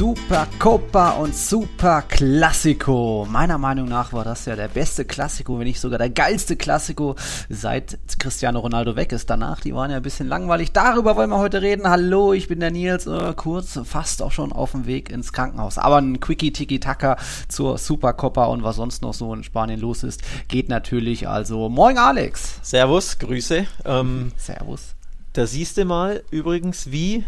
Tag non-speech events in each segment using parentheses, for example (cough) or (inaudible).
Super Copa und Super Classico. Meiner Meinung nach war das ja der beste Classico, wenn nicht sogar der geilste Classico, seit Cristiano Ronaldo weg ist. Danach, die waren ja ein bisschen langweilig. Darüber wollen wir heute reden. Hallo, ich bin der Nils, äh, kurz, fast auch schon auf dem Weg ins Krankenhaus. Aber ein Quickie Tiki Taka zur Super Copa und was sonst noch so in Spanien los ist, geht natürlich. Also, moin Alex. Servus, Grüße. Ähm, Servus. Da siehst du mal übrigens, wie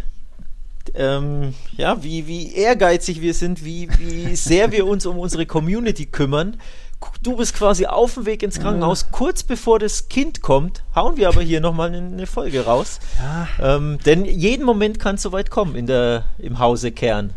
ähm, ja, wie, wie ehrgeizig wir sind, wie, wie sehr wir uns um unsere Community kümmern. Du bist quasi auf dem Weg ins Krankenhaus. Kurz bevor das Kind kommt, hauen wir aber hier nochmal eine Folge raus. Ja. Ähm, denn jeden Moment kann es soweit kommen in der, im Hause Kern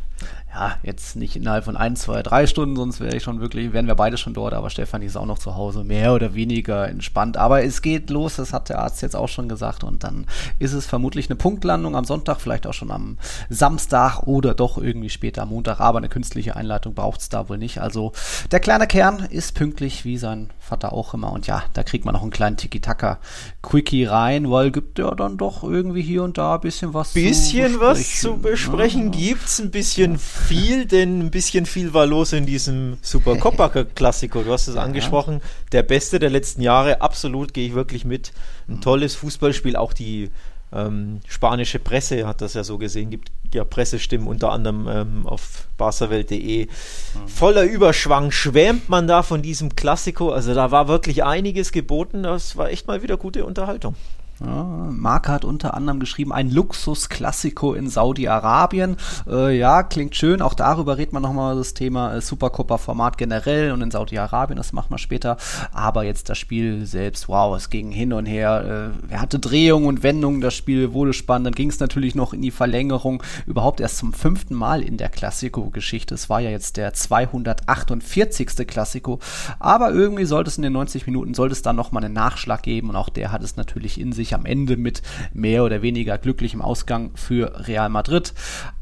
ja, jetzt nicht innerhalb von ein, zwei, drei Stunden, sonst wäre ich schon wirklich, wären wir beide schon dort, aber Stefanie ist auch noch zu Hause, mehr oder weniger entspannt. Aber es geht los, das hat der Arzt jetzt auch schon gesagt. Und dann ist es vermutlich eine Punktlandung am Sonntag, vielleicht auch schon am Samstag oder doch irgendwie später am Montag. Aber eine künstliche Einleitung braucht es da wohl nicht. Also der kleine Kern ist pünktlich, wie sein Vater auch immer. Und ja, da kriegt man noch einen kleinen Tiki-Taka-Quickie rein, weil gibt ja dann doch irgendwie hier und da ein bisschen was bisschen zu besprechen. was zu besprechen ja. gibt's, ein bisschen ja viel, denn ein bisschen viel war los in diesem Super Copa (laughs) Klassiko. Du hast es angesprochen, der beste der letzten Jahre. Absolut gehe ich wirklich mit. Ein tolles Fußballspiel. Auch die ähm, spanische Presse hat das ja so gesehen. Gibt ja Pressestimmen unter anderem ähm, auf barcawelt.de. Mhm. Voller Überschwang schwärmt man da von diesem Klassiko. Also da war wirklich einiges geboten. Das war echt mal wieder gute Unterhaltung. Ja, Marke hat unter anderem geschrieben, ein Luxus-Klassiko in Saudi-Arabien. Äh, ja, klingt schön. Auch darüber redet man nochmal das Thema äh, Supercopa-Format generell und in Saudi-Arabien, das machen wir später. Aber jetzt das Spiel selbst, wow, es ging hin und her. Äh, er hatte Drehungen und Wendungen, das Spiel wurde spannend. Dann ging es natürlich noch in die Verlängerung. Überhaupt erst zum fünften Mal in der Klassiko-Geschichte. Es war ja jetzt der 248. Klassiko. Aber irgendwie sollte es in den 90 Minuten, sollte es dann nochmal einen Nachschlag geben. Und auch der hat es natürlich in sich sich am Ende mit mehr oder weniger glücklichem Ausgang für Real Madrid.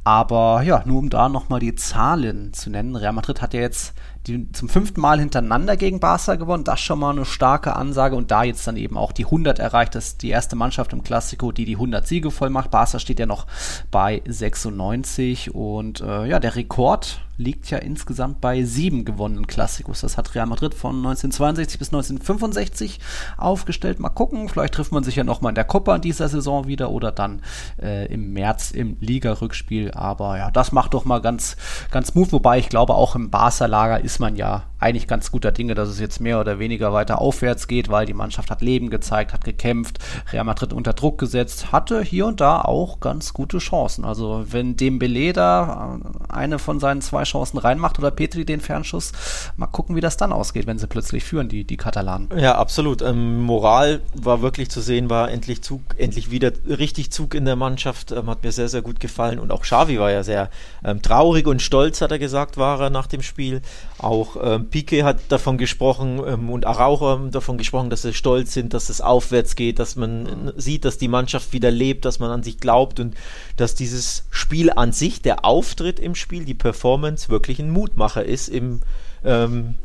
Aber ja, nur um da nochmal die Zahlen zu nennen. Real Madrid hat ja jetzt die zum fünften Mal hintereinander gegen Barca gewonnen. Das schon mal eine starke Ansage und da jetzt dann eben auch die 100 erreicht. Das ist die erste Mannschaft im Klassiko, die die 100 Siege voll macht. Barca steht ja noch bei 96 und äh, ja, der Rekord liegt ja insgesamt bei sieben gewonnenen Klassikos. Das hat Real Madrid von 1962 bis 1965 aufgestellt. Mal gucken, vielleicht trifft man sich ja nochmal in der Copa in dieser Saison wieder oder dann äh, im März im Liga-Rückspiel. Aber ja, das macht doch mal ganz, ganz smooth. Wobei ich glaube, auch im Barca-Lager ist man ja eigentlich ganz guter Dinge, dass es jetzt mehr oder weniger weiter aufwärts geht, weil die Mannschaft hat Leben gezeigt, hat gekämpft, Real Madrid unter Druck gesetzt, hatte hier und da auch ganz gute Chancen. Also wenn Dembele da äh, eine von seinen zwei Chancen reinmacht oder Petri den Fernschuss, mal gucken, wie das dann ausgeht, wenn sie plötzlich führen, die, die Katalanen. Ja, absolut. Ähm, Moral war wirklich zu sehen, war endlich Zug, endlich wieder richtig Zug in der Mannschaft, ähm, hat mir sehr, sehr gut gefallen und auch Xavi war ja sehr ähm, traurig und stolz, hat er gesagt, war er nach dem Spiel. Auch ähm, Piquet hat davon gesprochen ähm, und Araujo haben davon gesprochen, dass sie stolz sind, dass es aufwärts geht, dass man sieht, dass die Mannschaft wieder lebt, dass man an sich glaubt und dass dieses Spiel an sich, der Auftritt im Spiel, die Performance wirklich ein Mutmacher ist im ähm,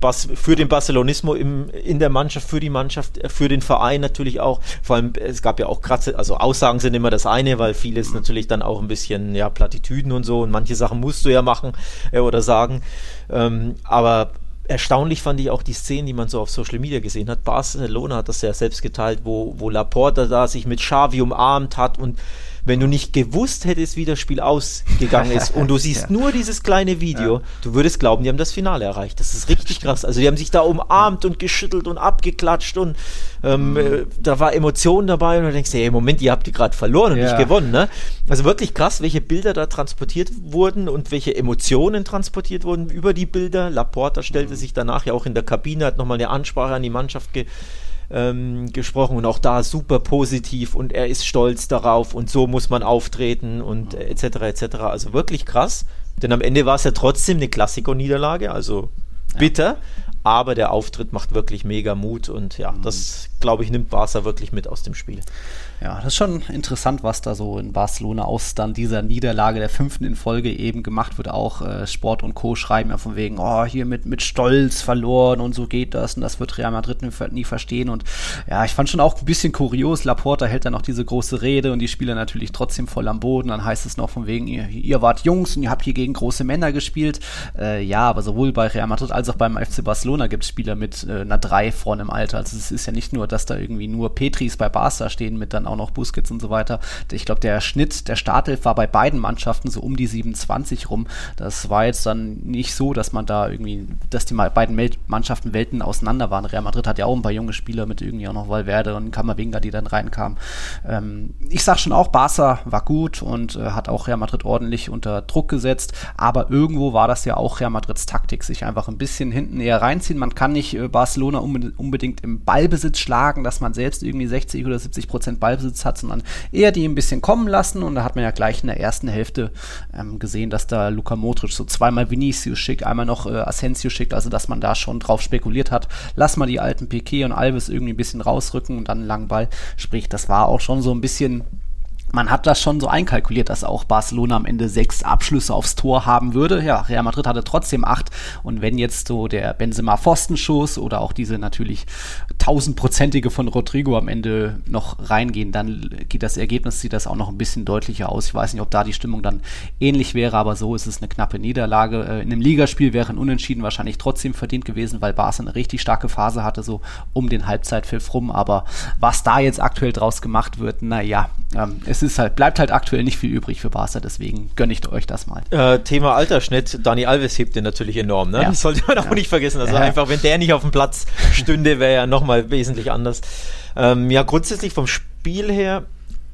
Bas für den Barcelonismo im, in der Mannschaft, für die Mannschaft, äh, für den Verein natürlich auch. Vor allem, es gab ja auch Kratze, also Aussagen sind immer das eine, weil vieles natürlich dann auch ein bisschen, ja, Plattitüden und so und manche Sachen musst du ja machen äh, oder sagen. Ähm, aber erstaunlich fand ich auch die Szenen, die man so auf Social Media gesehen hat. Barcelona hat das ja selbst geteilt, wo, wo Laporta da sich mit Xavi umarmt hat und wenn du nicht gewusst hättest, wie das Spiel ausgegangen ist und du (laughs) siehst ja. nur dieses kleine Video, ja. du würdest glauben, die haben das Finale erreicht. Das ist richtig krass. Also die haben sich da umarmt und geschüttelt und abgeklatscht und ähm, mhm. äh, da war Emotion dabei und du denkst, hey, Moment, ihr habt die gerade verloren und ja. nicht gewonnen. Ne? Also wirklich krass, welche Bilder da transportiert wurden und welche Emotionen transportiert wurden über die Bilder. Laporta stellte mhm. sich danach ja auch in der Kabine, hat nochmal eine Ansprache an die Mannschaft ge ähm, gesprochen und auch da super positiv und er ist stolz darauf und so muss man auftreten und äh, etc. etc. Also wirklich krass, denn am Ende war es ja trotzdem eine Klassiker-Niederlage, also bitter, ja. aber der Auftritt macht wirklich mega Mut und ja, mhm. das glaube ich, nimmt Barca wirklich mit aus dem Spiel. Ja, das ist schon interessant, was da so in Barcelona aus dann dieser Niederlage der fünften in Folge eben gemacht wird. Auch äh, Sport und Co. schreiben ja von wegen, oh, hier mit, mit Stolz verloren und so geht das und das wird Real Madrid nie verstehen. Und ja, ich fand schon auch ein bisschen kurios. Laporta hält dann noch diese große Rede und die Spieler natürlich trotzdem voll am Boden. Dann heißt es noch von wegen, ihr, ihr wart Jungs und ihr habt hier gegen große Männer gespielt. Äh, ja, aber sowohl bei Real Madrid als auch beim FC Barcelona gibt es Spieler mit äh, einer 3 vorne im Alter. Also es ist ja nicht nur, dass da irgendwie nur Petris bei Barca stehen mit dann auch noch Busquets und so weiter. Ich glaube, der Schnitt der Startelf war bei beiden Mannschaften so um die 27 rum. Das war jetzt dann nicht so, dass man da irgendwie, dass die beiden Mannschaften Welten auseinander waren. Real Madrid hat ja auch ein paar junge Spieler mit irgendwie auch noch Valverde und Kamavinga, die dann reinkamen. Ähm, ich sag schon auch, Barca war gut und äh, hat auch Real Madrid ordentlich unter Druck gesetzt, aber irgendwo war das ja auch Real Madrids Taktik, sich einfach ein bisschen hinten eher reinziehen. Man kann nicht äh, Barcelona unbedingt im Ballbesitz schlagen, dass man selbst irgendwie 60 oder 70 Prozent Ballbesitz hat, sondern eher die ein bisschen kommen lassen. Und da hat man ja gleich in der ersten Hälfte ähm, gesehen, dass da Luka Modric so zweimal Vinicius schickt, einmal noch äh, Asensio schickt, also dass man da schon drauf spekuliert hat, lass mal die alten Piquet und Alves irgendwie ein bisschen rausrücken und dann einen langen Ball. Sprich, das war auch schon so ein bisschen man hat das schon so einkalkuliert, dass auch Barcelona am Ende sechs Abschlüsse aufs Tor haben würde. Ja, Real Madrid hatte trotzdem acht. Und wenn jetzt so der Benzema Pfostenschuss oder auch diese natürlich tausendprozentige von Rodrigo am Ende noch reingehen, dann geht das Ergebnis, sieht das auch noch ein bisschen deutlicher aus. Ich weiß nicht, ob da die Stimmung dann ähnlich wäre, aber so ist es eine knappe Niederlage. Äh, in einem Ligaspiel wäre ein Unentschieden wahrscheinlich trotzdem verdient gewesen, weil Barca eine richtig starke Phase hatte, so um den Halbzeitpfiff rum. Aber was da jetzt aktuell draus gemacht wird, naja, ähm, es ist halt, bleibt halt aktuell nicht viel übrig für Barca, deswegen gönne ich euch das mal. Äh, Thema Altersschnitt, Dani Alves hebt den natürlich enorm, ne? Ja. Das sollte man auch ja. nicht vergessen. Also ja. einfach, wenn der nicht auf dem Platz stünde, wäre er nochmal wesentlich anders. Ähm, ja, grundsätzlich vom Spiel her,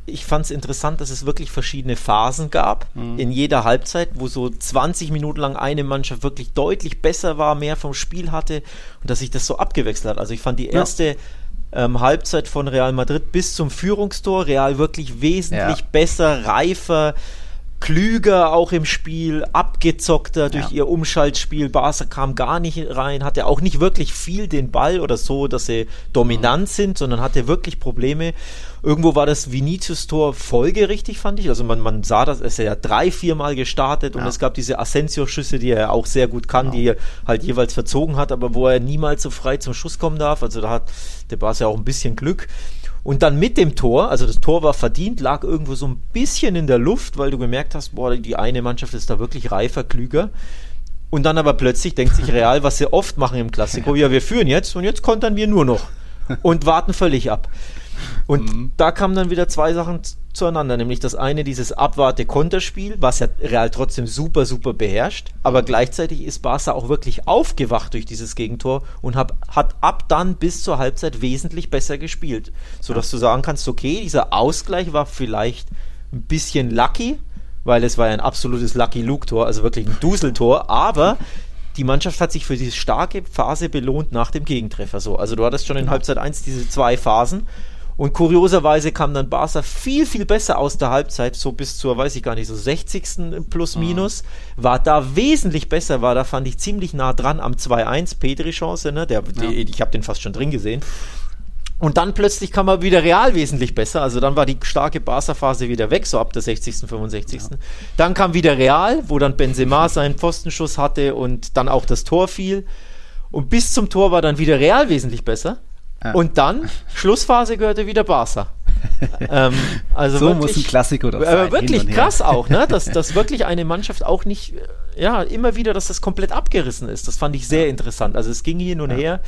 ich fand es interessant, dass es wirklich verschiedene Phasen gab mhm. in jeder Halbzeit, wo so 20 Minuten lang eine Mannschaft wirklich deutlich besser war, mehr vom Spiel hatte und dass sich das so abgewechselt hat. Also ich fand die erste ja ähm, Halbzeit von Real Madrid bis zum Führungstor. Real wirklich wesentlich ja. besser, reifer, klüger auch im Spiel, abgezockter durch ja. ihr Umschaltspiel. Barca kam gar nicht rein, hatte auch nicht wirklich viel den Ball oder so, dass sie dominant mhm. sind, sondern hatte wirklich Probleme. Irgendwo war das Vinicius-Tor folgerichtig, fand ich. Also man, man sah das, es ist ja drei, viermal gestartet ja. und es gab diese Asensio-Schüsse, die er auch sehr gut kann, genau. die er halt jeweils verzogen hat, aber wo er niemals so frei zum Schuss kommen darf. Also da hat der Barca ja auch ein bisschen Glück. Und dann mit dem Tor, also das Tor war verdient, lag irgendwo so ein bisschen in der Luft, weil du gemerkt hast, boah, die eine Mannschaft ist da wirklich reifer, klüger. Und dann aber plötzlich denkt sich Real, was sie oft machen im Klassiko, (laughs) ja, wir führen jetzt und jetzt kontern wir nur noch (laughs) und warten völlig ab. Und mhm. da kamen dann wieder zwei Sachen zueinander, nämlich das eine, dieses Abwarte-Konterspiel, was ja Real trotzdem super, super beherrscht, aber gleichzeitig ist Barca auch wirklich aufgewacht durch dieses Gegentor und hab, hat ab dann bis zur Halbzeit wesentlich besser gespielt, sodass ja. du sagen kannst, okay, dieser Ausgleich war vielleicht ein bisschen lucky, weil es war ja ein absolutes Lucky Luke-Tor, also wirklich ein Duseltor, aber die Mannschaft hat sich für diese starke Phase belohnt nach dem Gegentreffer. So, also du hattest schon in genau. Halbzeit 1 diese zwei Phasen und kurioserweise kam dann Barca viel, viel besser aus der Halbzeit, so bis zur, weiß ich gar nicht, so 60. plus mhm. minus. Mhm. War da wesentlich besser, war da fand ich ziemlich nah dran am 2-1, Pedri-Chance, ne? Der, ja. die, ich habe den fast schon drin gesehen. Und dann plötzlich kam er wieder real wesentlich besser. Also dann war die starke Barca-Phase wieder weg, so ab der 60., 65. Ja. Dann kam wieder Real, wo dann Benzema (laughs) seinen Pfostenschuss hatte und dann auch das Tor fiel. Und bis zum Tor war dann wieder Real wesentlich besser. Und dann, Schlussphase gehörte wieder Barca. (laughs) ähm, also so wirklich, muss ein Klassiker sein. Äh, wirklich krass auch, ne? dass, (laughs) dass wirklich eine Mannschaft auch nicht, ja, immer wieder, dass das komplett abgerissen ist. Das fand ich sehr ja. interessant. Also es ging hin und ja. her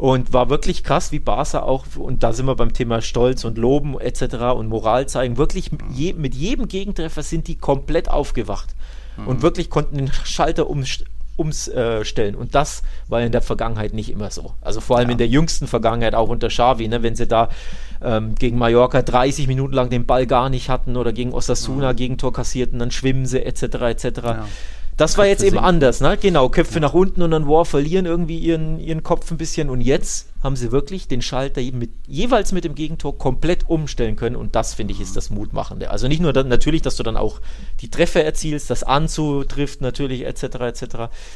und war wirklich krass, wie Barca auch, und da sind wir beim Thema Stolz und Loben etc. und Moral zeigen, wirklich je, mit jedem Gegentreffer sind die komplett aufgewacht mhm. und wirklich konnten den Schalter umstellen umstellen. Und das war in der Vergangenheit nicht immer so. Also vor allem ja. in der jüngsten Vergangenheit, auch unter Xavi, ne, wenn sie da ähm, gegen Mallorca 30 Minuten lang den Ball gar nicht hatten oder gegen Osasuna mhm. Gegentor kassierten, dann schwimmen sie etc. etc. Ja Das war jetzt eben anders, ne? Genau, Köpfe ja. nach unten und dann War verlieren irgendwie ihren, ihren Kopf ein bisschen und jetzt haben sie wirklich den Schalter mit, jeweils mit dem Gegentor komplett umstellen können und das finde ich ist das Mutmachende. Also nicht nur dann, natürlich, dass du dann auch die Treffer erzielst, das anzutrifft natürlich etc. etc.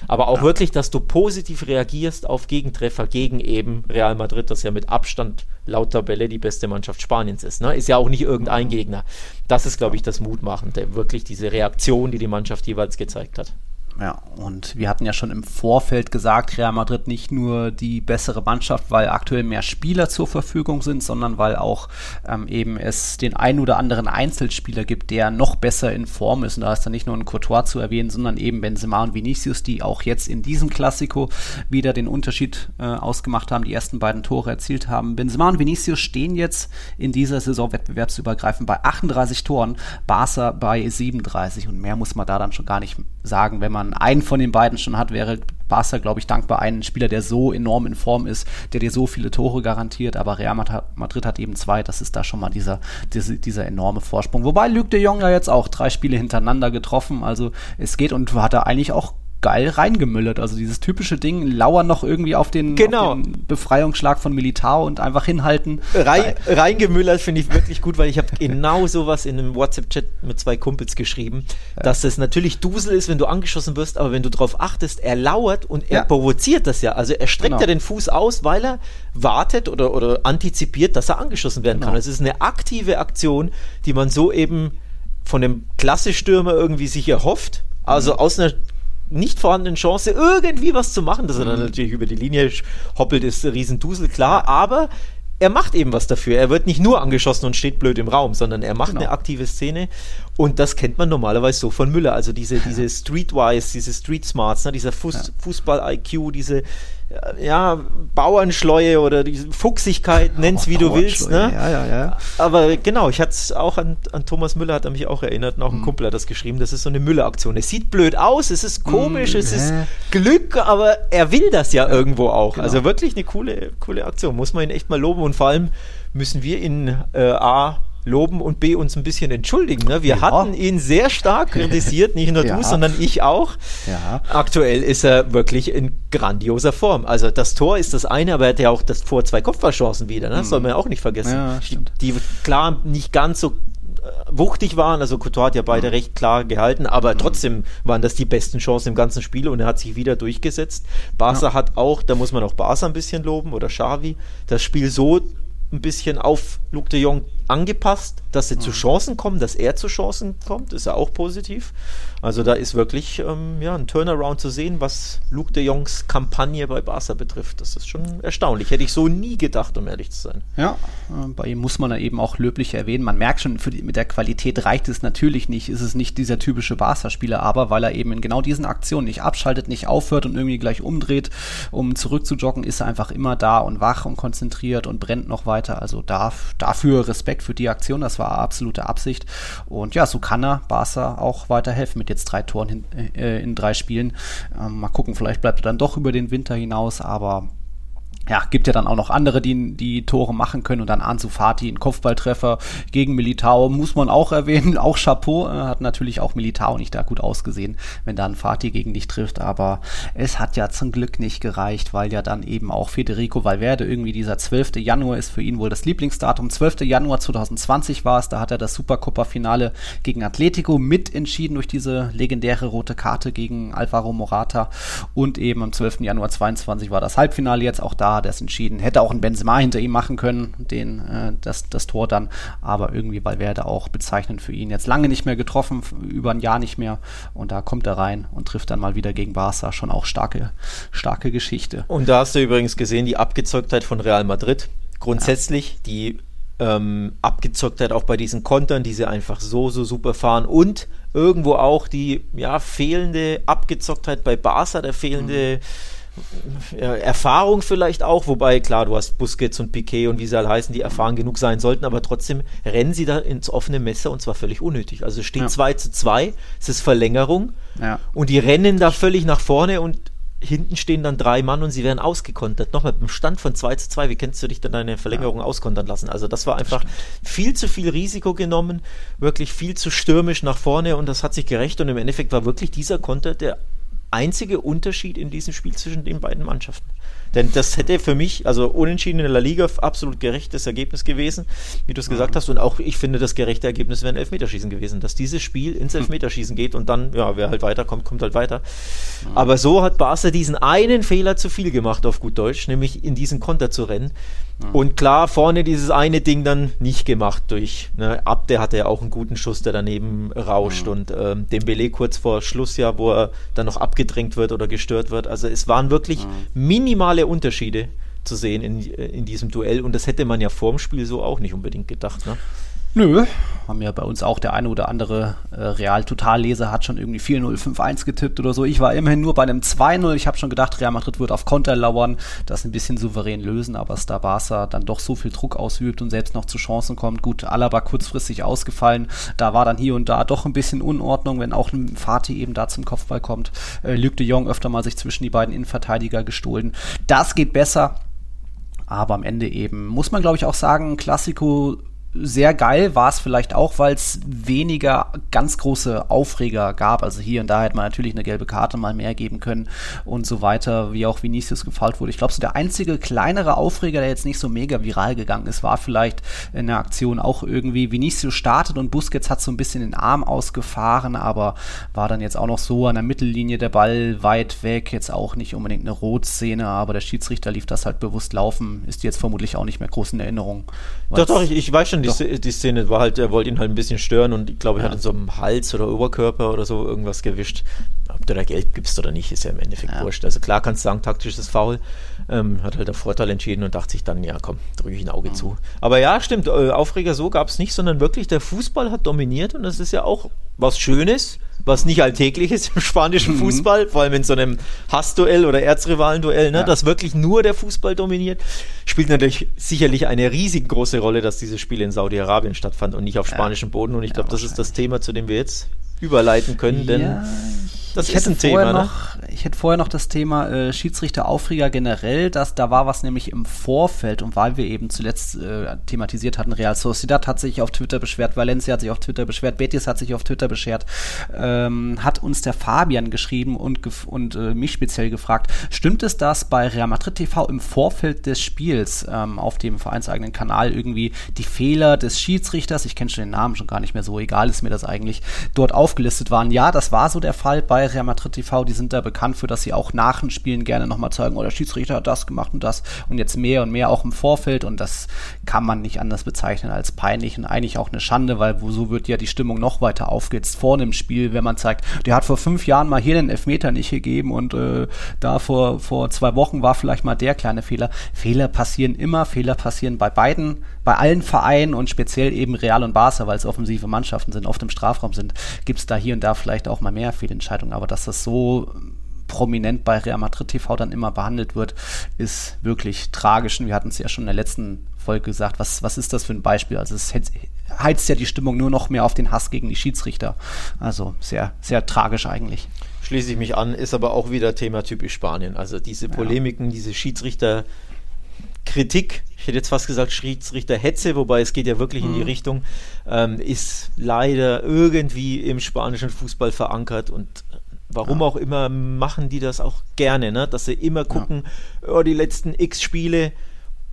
Aber auch ja. wirklich, dass du positiv reagierst auf Gegentreffer gegen eben Real Madrid, das ja mit Abstand laut Tabelle die beste Mannschaft Spaniens ist. Ne? Ist ja auch nicht irgendein Gegner. Das ist, glaube ich, das Mutmachende. Wirklich diese Reaktion, die die Mannschaft jeweils gezeigt hat. Ja, und wir hatten ja schon im Vorfeld gesagt, Real Madrid nicht nur die bessere Mannschaft, weil aktuell mehr Spieler zur Verfügung sind, sondern weil auch ähm, eben es den einen oder anderen Einzelspieler gibt, der noch besser in Form ist. Und da ist dann nicht nur ein Courtois zu erwähnen, sondern eben Benzema und Vinicius, die auch jetzt in diesem Klassiko wieder den Unterschied äh, ausgemacht haben, die ersten beiden Tore erzielt haben. Benzema und Vinicius stehen jetzt in dieser Saison wettbewerbsübergreifend bei 38 Toren, Barca bei 37 und mehr muss man da dann schon gar nicht sagen, wenn man man einen von den beiden schon hat, wäre Barca, glaube ich, dankbar einen Spieler, der so enorm in Form ist, der dir so viele Tore garantiert. Aber Real Madrid hat eben zwei. Das ist da schon mal dieser, dieser, dieser enorme Vorsprung. Wobei Luc de Jong ja jetzt auch drei Spiele hintereinander getroffen. Also es geht und hat er eigentlich auch geil reingemüllert. Also dieses typische Ding, lauern noch irgendwie auf den, genau. auf den Befreiungsschlag von Militao und einfach hinhalten. Rein, reingemüllert finde ich wirklich gut, weil ich habe genau sowas in einem WhatsApp-Chat mit zwei Kumpels geschrieben, ja. dass es natürlich Dusel ist, wenn du angeschossen wirst, aber wenn du darauf achtest, er lauert und er ja. provoziert das ja. Also er streckt genau. ja den Fuß aus, weil er wartet oder, oder antizipiert, dass er angeschossen werden genau. kann. Es ist eine aktive Aktion, die man so eben von dem Klasse-Stürmer irgendwie sich erhofft. Also mhm. aus einer nicht vorhandenen Chance irgendwie was zu machen. Dass er dann mhm. natürlich über die Linie hoppelt, ist Riesendusel, klar, aber er macht eben was dafür. Er wird nicht nur angeschossen und steht blöd im Raum, sondern er macht genau. eine aktive Szene. Und das kennt man normalerweise so von Müller. Also diese, diese Streetwise, diese Street Smarts, ne, dieser Fuß, ja. Fußball-IQ, diese ja, Bauernschleue oder diese Fuchsigkeit, nenn's wie du willst. Ne? Ja, ja, ja. Aber genau, ich hatte es auch an, an Thomas Müller, hat er mich auch erinnert, und auch ein mhm. Kumpel hat das geschrieben, das ist so eine Müller-Aktion. Es sieht blöd aus, es ist komisch, mm, es ist Glück, aber er will das ja, ja irgendwo auch. Genau. Also wirklich eine coole, coole Aktion, muss man ihn echt mal loben und vor allem müssen wir ihn äh, A loben und B uns ein bisschen entschuldigen. Ne? Wir ja. hatten ihn sehr stark (laughs) kritisiert, nicht nur ja. du, sondern ich auch. Ja. Aktuell ist er wirklich in grandioser Form. Also das Tor ist das eine, aber er hat ja auch das vor zwei Kopfballchancen wieder. Ne? Das mhm. soll man ja auch nicht vergessen. Die, die, klar nicht ganz so äh, wuchtig waren. Also Couture hat ja beide mhm. recht klar gehalten, aber mhm. trotzdem waren das die besten Chancen im ganzen Spiel und er hat sich wieder durchgesetzt. Barca ja. hat auch, da muss man auch Barca ein bisschen loben oder Xavi, das Spiel so ein bisschen auf Luc de Jong angepasst, dass sie mhm. zu Chancen kommen, dass er zu Chancen kommt, ist ja auch positiv. Also da ist wirklich ähm, ja, ein Turnaround zu sehen, was Luc de Jongs Kampagne bei Barca betrifft. Das ist schon erstaunlich. Hätte ich so nie gedacht, um ehrlich zu sein. Ja, äh, bei ihm muss man da eben auch löblich erwähnen. Man merkt schon, die, mit der Qualität reicht es natürlich nicht. Ist es nicht dieser typische Barca-Spieler, aber weil er eben in genau diesen Aktionen nicht abschaltet, nicht aufhört und irgendwie gleich umdreht, um zurückzujoggen, ist er einfach immer da und wach und konzentriert und brennt noch weiter. Also darf, dafür Respekt für die Aktion. Das war absolute Absicht. Und ja, so kann er Barca auch weiterhelfen mit jetzt drei Toren hin, äh, in drei Spielen. Ähm, mal gucken, vielleicht bleibt er dann doch über den Winter hinaus, aber ja, gibt ja dann auch noch andere, die die Tore machen können und dann Ansu Fati, ein Kopfballtreffer gegen Militao, muss man auch erwähnen, (laughs) auch Chapeau, äh, hat natürlich auch Militao nicht da gut ausgesehen, wenn dann Fati gegen dich trifft, aber es hat ja zum Glück nicht gereicht, weil ja dann eben auch Federico Valverde irgendwie dieser 12. Januar ist für ihn wohl das Lieblingsdatum, 12. Januar 2020 war es, da hat er das Supercopa-Finale gegen Atletico mitentschieden durch diese legendäre rote Karte gegen Alvaro Morata und eben am 12. Januar 22 war das Halbfinale jetzt auch da er es entschieden. Hätte auch ein Benzema hinter ihm machen können, den, äh, das, das Tor dann, aber irgendwie Valverde auch bezeichnend für ihn. Jetzt lange nicht mehr getroffen, über ein Jahr nicht mehr und da kommt er rein und trifft dann mal wieder gegen Barca. Schon auch starke, starke Geschichte. Und da hast du übrigens gesehen, die Abgezocktheit von Real Madrid. Grundsätzlich, ja. die ähm, Abgezocktheit auch bei diesen Kontern, die sie einfach so, so super fahren und irgendwo auch die ja, fehlende Abgezocktheit bei Barca, der fehlende mhm Erfahrung vielleicht auch, wobei klar, du hast Busquets und Piquet und wie sie alle heißen, die erfahren genug sein sollten, aber trotzdem rennen sie da ins offene Messer und zwar völlig unnötig. Also es steht 2 ja. zu 2, es ist Verlängerung ja. und die rennen da völlig nach vorne und hinten stehen dann drei Mann und sie werden ausgekontert. Nochmal einem Stand von 2 zu 2, wie kennst du dich dann deine Verlängerung ja. auskontern lassen? Also das war einfach viel zu viel Risiko genommen, wirklich viel zu stürmisch nach vorne und das hat sich gerecht und im Endeffekt war wirklich dieser Konter der einzige Unterschied in diesem Spiel zwischen den beiden Mannschaften. Denn das hätte für mich, also unentschieden in der La Liga, absolut gerechtes Ergebnis gewesen, wie du es gesagt hast. Und auch ich finde, das gerechte Ergebnis wäre ein Elfmeterschießen gewesen, dass dieses Spiel ins Elfmeterschießen geht und dann, ja, wer halt weiterkommt, kommt halt weiter. Aber so hat Barca diesen einen Fehler zu viel gemacht, auf gut Deutsch, nämlich in diesen Konter zu rennen. Und klar, vorne dieses eine Ding dann nicht gemacht durch ne, Abde hatte ja auch einen guten Schuss, der daneben rauscht. Mhm. Und ähm, Dembele kurz vor Schluss ja, wo er dann noch abgedrängt wird oder gestört wird. Also es waren wirklich mhm. Minimale Unterschiede zu sehen in, in diesem Duell. Und das hätte man ja vorm Spiel so auch nicht unbedingt gedacht. Ne? Nö, haben ja bei uns auch der eine oder andere äh, Real-Totalleser hat schon irgendwie 4-0, 5-1 getippt oder so. Ich war immerhin nur bei einem 2-0. Ich habe schon gedacht, Real Madrid wird auf Konter lauern, das ein bisschen souverän lösen, aber Star Barca dann doch so viel Druck ausübt und selbst noch zu Chancen kommt. Gut, Alaba kurzfristig ausgefallen. Da war dann hier und da doch ein bisschen Unordnung, wenn auch ein Fatih eben da zum Kopfball kommt. Äh, Luc de Jong öfter mal sich zwischen die beiden Innenverteidiger gestohlen. Das geht besser. Aber am Ende eben, muss man glaube ich auch sagen, Klassiko sehr geil war es vielleicht auch, weil es weniger ganz große Aufreger gab. Also hier und da hätte man natürlich eine gelbe Karte mal mehr geben können und so weiter, wie auch Vinicius gefault wurde. Ich glaube, so der einzige kleinere Aufreger, der jetzt nicht so mega viral gegangen ist, war vielleicht in der Aktion auch irgendwie Vinicius startet und Busquets hat so ein bisschen den Arm ausgefahren, aber war dann jetzt auch noch so an der Mittellinie der Ball weit weg, jetzt auch nicht unbedingt eine Rotszene, aber der Schiedsrichter lief das halt bewusst laufen, ist jetzt vermutlich auch nicht mehr groß in Erinnerung. Doch, doch, ich, ich weiß schon, die, die, Szene war halt, er wollte ihn halt ein bisschen stören und ich glaube, er ja. hat in so einem Hals oder Oberkörper oder so irgendwas gewischt. Ob du da Geld gibst oder nicht, ist ja im Endeffekt ja. wurscht. Also klar kannst du sagen, taktisches Foul. Ähm, hat halt der Vorteil entschieden und dachte sich dann, ja komm, drücke ich ein Auge mhm. zu. Aber ja, stimmt, äh, Aufreger so gab es nicht, sondern wirklich der Fußball hat dominiert und das ist ja auch was Schönes, was nicht alltäglich ist im spanischen mhm. Fußball, vor allem in so einem Hassduell oder Erzrivalenduell, ne, ja. dass wirklich nur der Fußball dominiert, spielt natürlich sicherlich eine riesig große Rolle, dass dieses Spiel in Saudi-Arabien stattfand und nicht auf spanischem Boden. Und ich glaube, das ist das Thema, zu dem wir jetzt überleiten können, denn ja, das ich ist ein Thema. Ne? Noch, Ich hätte vorher noch das Thema äh, Schiedsrichter-Aufreger generell. Das, da war was nämlich im Vorfeld und weil wir eben zuletzt äh, thematisiert hatten, Real Sociedad hat sich auf Twitter beschwert, Valencia hat sich auf Twitter beschwert, Betis hat sich auf Twitter beschwert, ähm, hat uns der Fabian geschrieben und, und äh, mich speziell gefragt, stimmt es, dass bei Real Madrid TV im Vorfeld des Spiels ähm, auf dem vereinseigenen Kanal irgendwie die Fehler des Schiedsrichters, ich kenne schon den Namen schon gar nicht mehr so, egal ist mir das eigentlich, dort aufgelistet waren? Ja, das war so der Fall bei bei Real Madrid TV, die sind da bekannt für, dass sie auch nach den Spielen gerne nochmal zeigen, oh, Schiedsrichter hat das gemacht und das und jetzt mehr und mehr auch im Vorfeld und das kann man nicht anders bezeichnen als peinlich und eigentlich auch eine Schande, weil so wird ja die Stimmung noch weiter aufgehitzt vor dem Spiel, wenn man zeigt, der hat vor fünf Jahren mal hier den Elfmeter nicht gegeben und äh, da vor, vor zwei Wochen war vielleicht mal der kleine Fehler. Fehler passieren immer, Fehler passieren bei beiden, bei allen Vereinen und speziell eben Real und Barca, weil es offensive Mannschaften sind, oft im Strafraum sind, gibt es da hier und da vielleicht auch mal mehr Fehlentscheidungen aber dass das so prominent bei Real Madrid TV dann immer behandelt wird, ist wirklich tragisch. Und wir hatten es ja schon in der letzten Folge gesagt, was, was ist das für ein Beispiel? Also es heizt ja die Stimmung nur noch mehr auf den Hass gegen die Schiedsrichter. Also sehr, sehr tragisch eigentlich. Schließe ich mich an, ist aber auch wieder Thema typisch Spanien. Also diese Polemiken, ja. diese Schiedsrichter, Kritik, ich hätte jetzt fast gesagt Schiedsrichterhetze, wobei es geht ja wirklich mhm. in die mhm. Richtung, ähm, ist leider irgendwie im spanischen Fußball verankert und warum ja. auch immer machen die das auch gerne, ne? dass sie immer gucken, ja. oh, die letzten x Spiele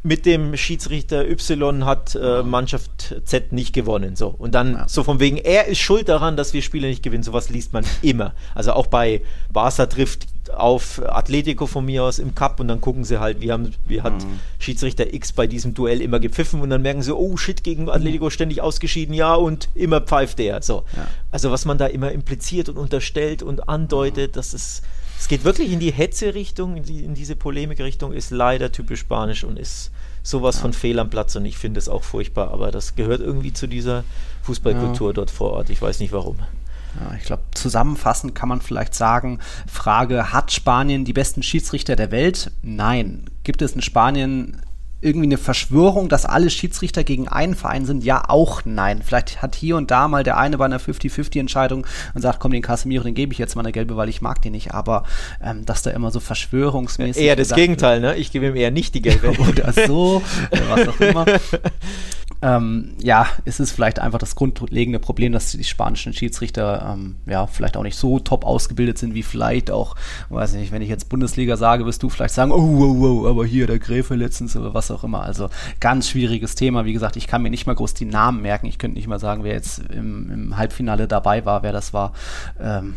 mit dem Schiedsrichter Y hat äh, Mannschaft Z nicht gewonnen. So. Und dann ja. so von wegen, er ist schuld daran, dass wir Spiele nicht gewinnen. Sowas liest man immer. Also auch bei Barca trifft auf Atletico von mir aus im Cup und dann gucken sie halt, wie, haben, wie hat mhm. Schiedsrichter X bei diesem Duell immer gepfiffen und dann merken sie, oh shit, gegen Atletico ständig ausgeschieden, ja, und immer pfeift der. So. Ja. Also was man da immer impliziert und unterstellt und andeutet, mhm. das ist, es geht wirklich in die Hetze-Richtung, in, die, in diese Polemik-Richtung, ist leider typisch spanisch und ist sowas ja. von fehl am Platz und ich finde es auch furchtbar, aber das gehört irgendwie zu dieser Fußballkultur ja. dort vor Ort. Ich weiß nicht warum. Ja, ich glaube, zusammenfassend kann man vielleicht sagen, Frage, hat Spanien die besten Schiedsrichter der Welt? Nein. Gibt es in Spanien irgendwie eine Verschwörung, dass alle Schiedsrichter gegen einen Verein sind? Ja, auch nein. Vielleicht hat hier und da mal der eine bei einer 50-50-Entscheidung und sagt, komm, den Casemiro, den gebe ich jetzt mal eine gelbe, weil ich mag den nicht. Aber ähm, dass da immer so verschwörungsmäßig. Eher das Gegenteil, ne? Ich gebe ihm eher nicht die gelbe. (laughs) Oder so, was auch immer. (laughs) ähm, ja, ist es vielleicht einfach das grundlegende Problem, dass die spanischen Schiedsrichter ähm, ja vielleicht auch nicht so top ausgebildet sind, wie vielleicht auch, weiß nicht, wenn ich jetzt Bundesliga sage, wirst du vielleicht sagen, oh, oh, oh, aber hier der Gräfe letztens oder was auch immer. Also ganz schwieriges Thema. Wie gesagt, ich kann mir nicht mal groß die Namen merken. Ich könnte nicht mal sagen, wer jetzt im, im Halbfinale dabei war, wer das war. Ähm,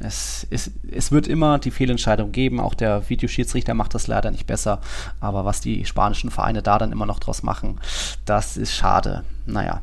es, es, es wird immer die Fehlentscheidung geben. Auch der Videoschiedsrichter macht das leider nicht besser. Aber was die spanischen Vereine da dann immer noch draus machen, das ist schade. Naja.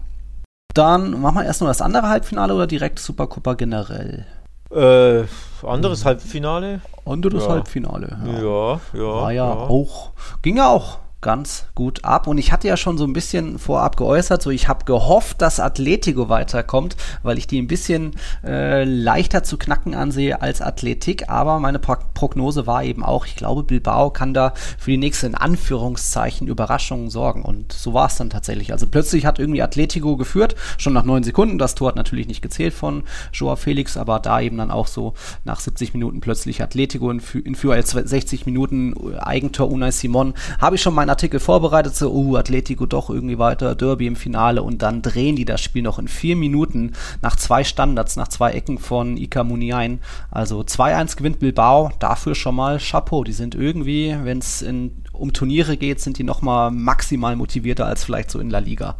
Dann machen wir erst nur das andere Halbfinale oder direkt Supercopa generell? Äh, anderes Halbfinale? Anderes ja. Halbfinale. Ja, ja. ja War ja, ja, auch, ging ja auch ganz gut ab. Und ich hatte ja schon so ein bisschen vorab geäußert, so ich habe gehofft, dass Atletico weiterkommt, weil ich die ein bisschen äh, leichter zu knacken ansehe als Athletik. Aber meine Pro Prognose war eben auch, ich glaube, Bilbao kann da für die nächste in Anführungszeichen Überraschungen sorgen. Und so war es dann tatsächlich. Also plötzlich hat irgendwie Atletico geführt, schon nach neun Sekunden. Das Tor hat natürlich nicht gezählt von Joao Felix, aber da eben dann auch so nach 70 Minuten plötzlich Atletico in, in für 60 Minuten Eigentor Unai Simon. Habe ich schon meine einen Artikel vorbereitet, so, uh, Atletico doch irgendwie weiter, Derby im Finale und dann drehen die das Spiel noch in vier Minuten nach zwei Standards, nach zwei Ecken von Ika Muniain. Also 2-1 gewinnt Bilbao, dafür schon mal Chapeau. Die sind irgendwie, wenn es um Turniere geht, sind die nochmal maximal motivierter als vielleicht so in La Liga.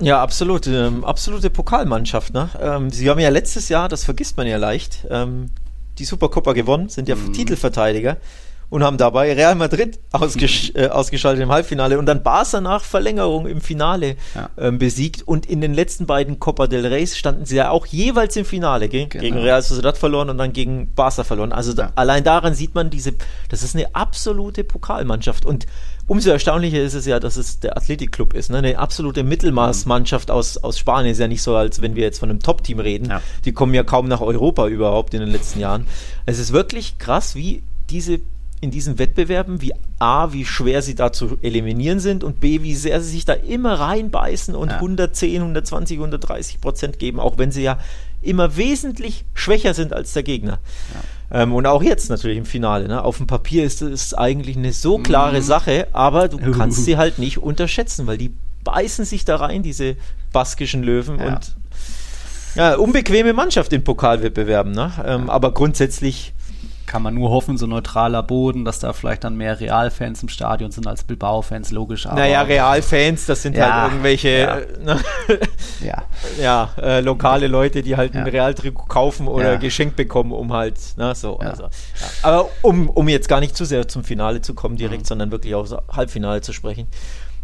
Ja, absolut. Ähm, absolute Pokalmannschaft. Ne? Ähm, sie haben ja letztes Jahr, das vergisst man ja leicht, ähm, die Supercopa gewonnen, sind ja mhm. Titelverteidiger und haben dabei Real Madrid ausgesch äh, ausgeschaltet im Halbfinale und dann Barca nach Verlängerung im Finale ja. ähm, besiegt und in den letzten beiden Copa del Reis standen sie ja auch jeweils im Finale gegen, genau. gegen Real Sociedad verloren und dann gegen Barca verloren. Also da, allein daran sieht man diese, das ist eine absolute Pokalmannschaft und Umso erstaunlicher ist es ja, dass es der Athletikclub ist. Ne? Eine absolute Mittelmaßmannschaft aus, aus Spanien ist ja nicht so, als wenn wir jetzt von einem Top-Team reden. Ja. Die kommen ja kaum nach Europa überhaupt in den letzten Jahren. Es ist wirklich krass, wie diese in diesen Wettbewerben, wie A, wie schwer sie da zu eliminieren sind und B, wie sehr sie sich da immer reinbeißen und ja. 110, 120, 130 Prozent geben, auch wenn sie ja immer wesentlich schwächer sind als der Gegner. Ja. Ähm, und auch jetzt natürlich im Finale. Ne? Auf dem Papier ist es eigentlich eine so klare mhm. Sache, aber du (laughs) kannst sie halt nicht unterschätzen, weil die beißen sich da rein, diese baskischen Löwen ja. und ja, unbequeme Mannschaft in Pokalwettbewerben. Ne? Ähm, aber grundsätzlich kann man nur hoffen, so neutraler Boden, dass da vielleicht dann mehr Realfans im Stadion sind als Bilbao-Fans, logisch. Aber naja, Realfans, das sind ja, halt irgendwelche ja, äh, ne? (laughs) ja. ja äh, lokale Leute, die halt ein Realtrikot kaufen oder geschenkt bekommen, um halt, ne, so. Also, Aber um, um jetzt gar nicht zu sehr zum Finale zu kommen direkt, mhm. sondern wirklich aufs Halbfinale zu sprechen.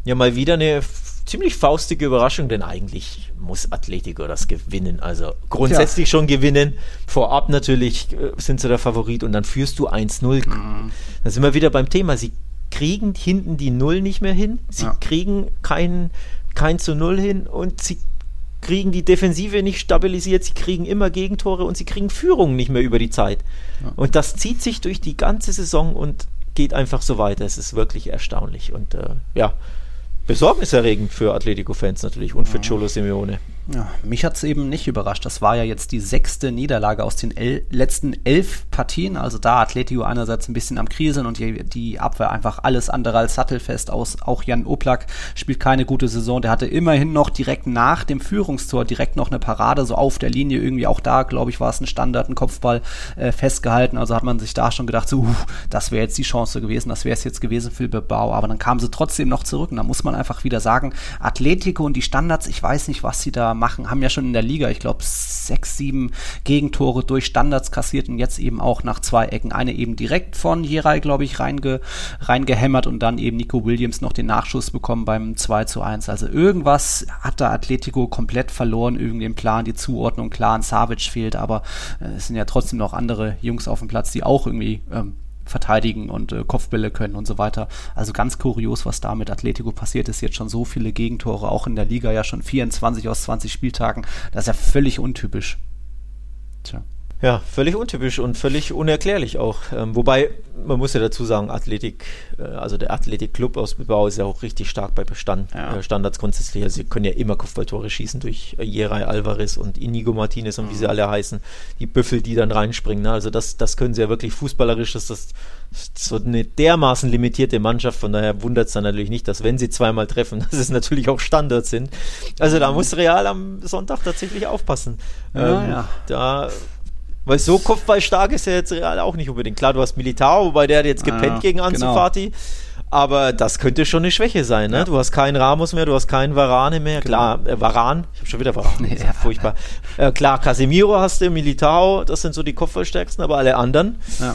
Ja, mal wieder eine ziemlich faustige Überraschung, denn eigentlich muss Atletico das gewinnen. Also grundsätzlich ja. schon gewinnen. Vorab natürlich äh, sind sie der Favorit und dann führst du 1-0. Mhm. Da sind wir wieder beim Thema. Sie kriegen hinten die Null nicht mehr hin. Sie ja. kriegen kein, kein zu Null hin und sie kriegen die Defensive nicht stabilisiert, sie kriegen immer Gegentore und sie kriegen Führungen nicht mehr über die Zeit. Ja. Und das zieht sich durch die ganze Saison und geht einfach so weiter. Es ist wirklich erstaunlich. Und äh, ja, besorgniserregend für Atletico-Fans natürlich und für Cholo Simeone. Ja, mich hat es eben nicht überrascht. Das war ja jetzt die sechste Niederlage aus den el letzten elf Partien. Also da Atletico einerseits ein bisschen am Kriseln und die, die Abwehr einfach alles andere als sattelfest aus. Auch Jan Oblak spielt keine gute Saison. Der hatte immerhin noch direkt nach dem Führungstor direkt noch eine Parade so auf der Linie. Irgendwie auch da, glaube ich, war es ein Standard, ein Kopfball äh, festgehalten. Also hat man sich da schon gedacht, so, uh, das wäre jetzt die Chance gewesen, das wäre es jetzt gewesen für Bilbao. Aber dann kamen sie trotzdem noch zurück. Und da muss man einfach wieder sagen, Atletico und die Standards, ich weiß nicht, was sie da machen, haben ja schon in der Liga, ich glaube, sechs, sieben Gegentore durch Standards kassiert und jetzt eben auch nach zwei Ecken. Eine eben direkt von Jerai, glaube ich, reinge, reingehämmert und dann eben Nico Williams noch den Nachschuss bekommen beim 2 zu 1. Also irgendwas hat da Atletico komplett verloren, irgendwie den Plan, die Zuordnung klar, ein Savic fehlt, aber äh, es sind ja trotzdem noch andere Jungs auf dem Platz, die auch irgendwie ähm, verteidigen und äh, Kopfbälle können und so weiter. Also ganz kurios, was da mit Atletico passiert ist. Jetzt schon so viele Gegentore, auch in der Liga ja schon 24 aus 20 Spieltagen. Das ist ja völlig untypisch. Tja. Ja, völlig untypisch und völlig unerklärlich auch. Ähm, wobei, man muss ja dazu sagen, Athletik, äh, also der Athletikclub aus Bilbao ist ja auch richtig stark bei Bestand, Ja. äh, Standards grundsätzlich. Also sie können ja immer Kopfballtore schießen durch äh, Jerai Alvarez und Inigo Martinez und wie Mhm. sie alle heißen. Die Büffel, die dann reinspringen. Ne? Also das, das können sie ja wirklich fußballerisch. Das ist so eine dermaßen limitierte Mannschaft. Von daher wundert es dann natürlich nicht, dass wenn sie zweimal treffen, (laughs) dass es natürlich auch Standards sind. Also da muss Real am Sonntag tatsächlich aufpassen. Mhm. Ja, ja. Da weil so kopfballstark ist ja jetzt Real auch nicht unbedingt. Klar, du hast Militao, wobei der hat jetzt Ja, gepennt gegen Ansu genau. Fati. Aber das könnte schon eine Schwäche sein. Ne? Ja. Du hast keinen Ramos mehr, du hast keinen Varane mehr. Genau. Klar, äh, Varan, ich habe schon wieder Varan, das ist Ja. furchtbar. Äh, klar, Casemiro hast du, Militao, das sind so die Kopfballstärksten, aber alle anderen Ja.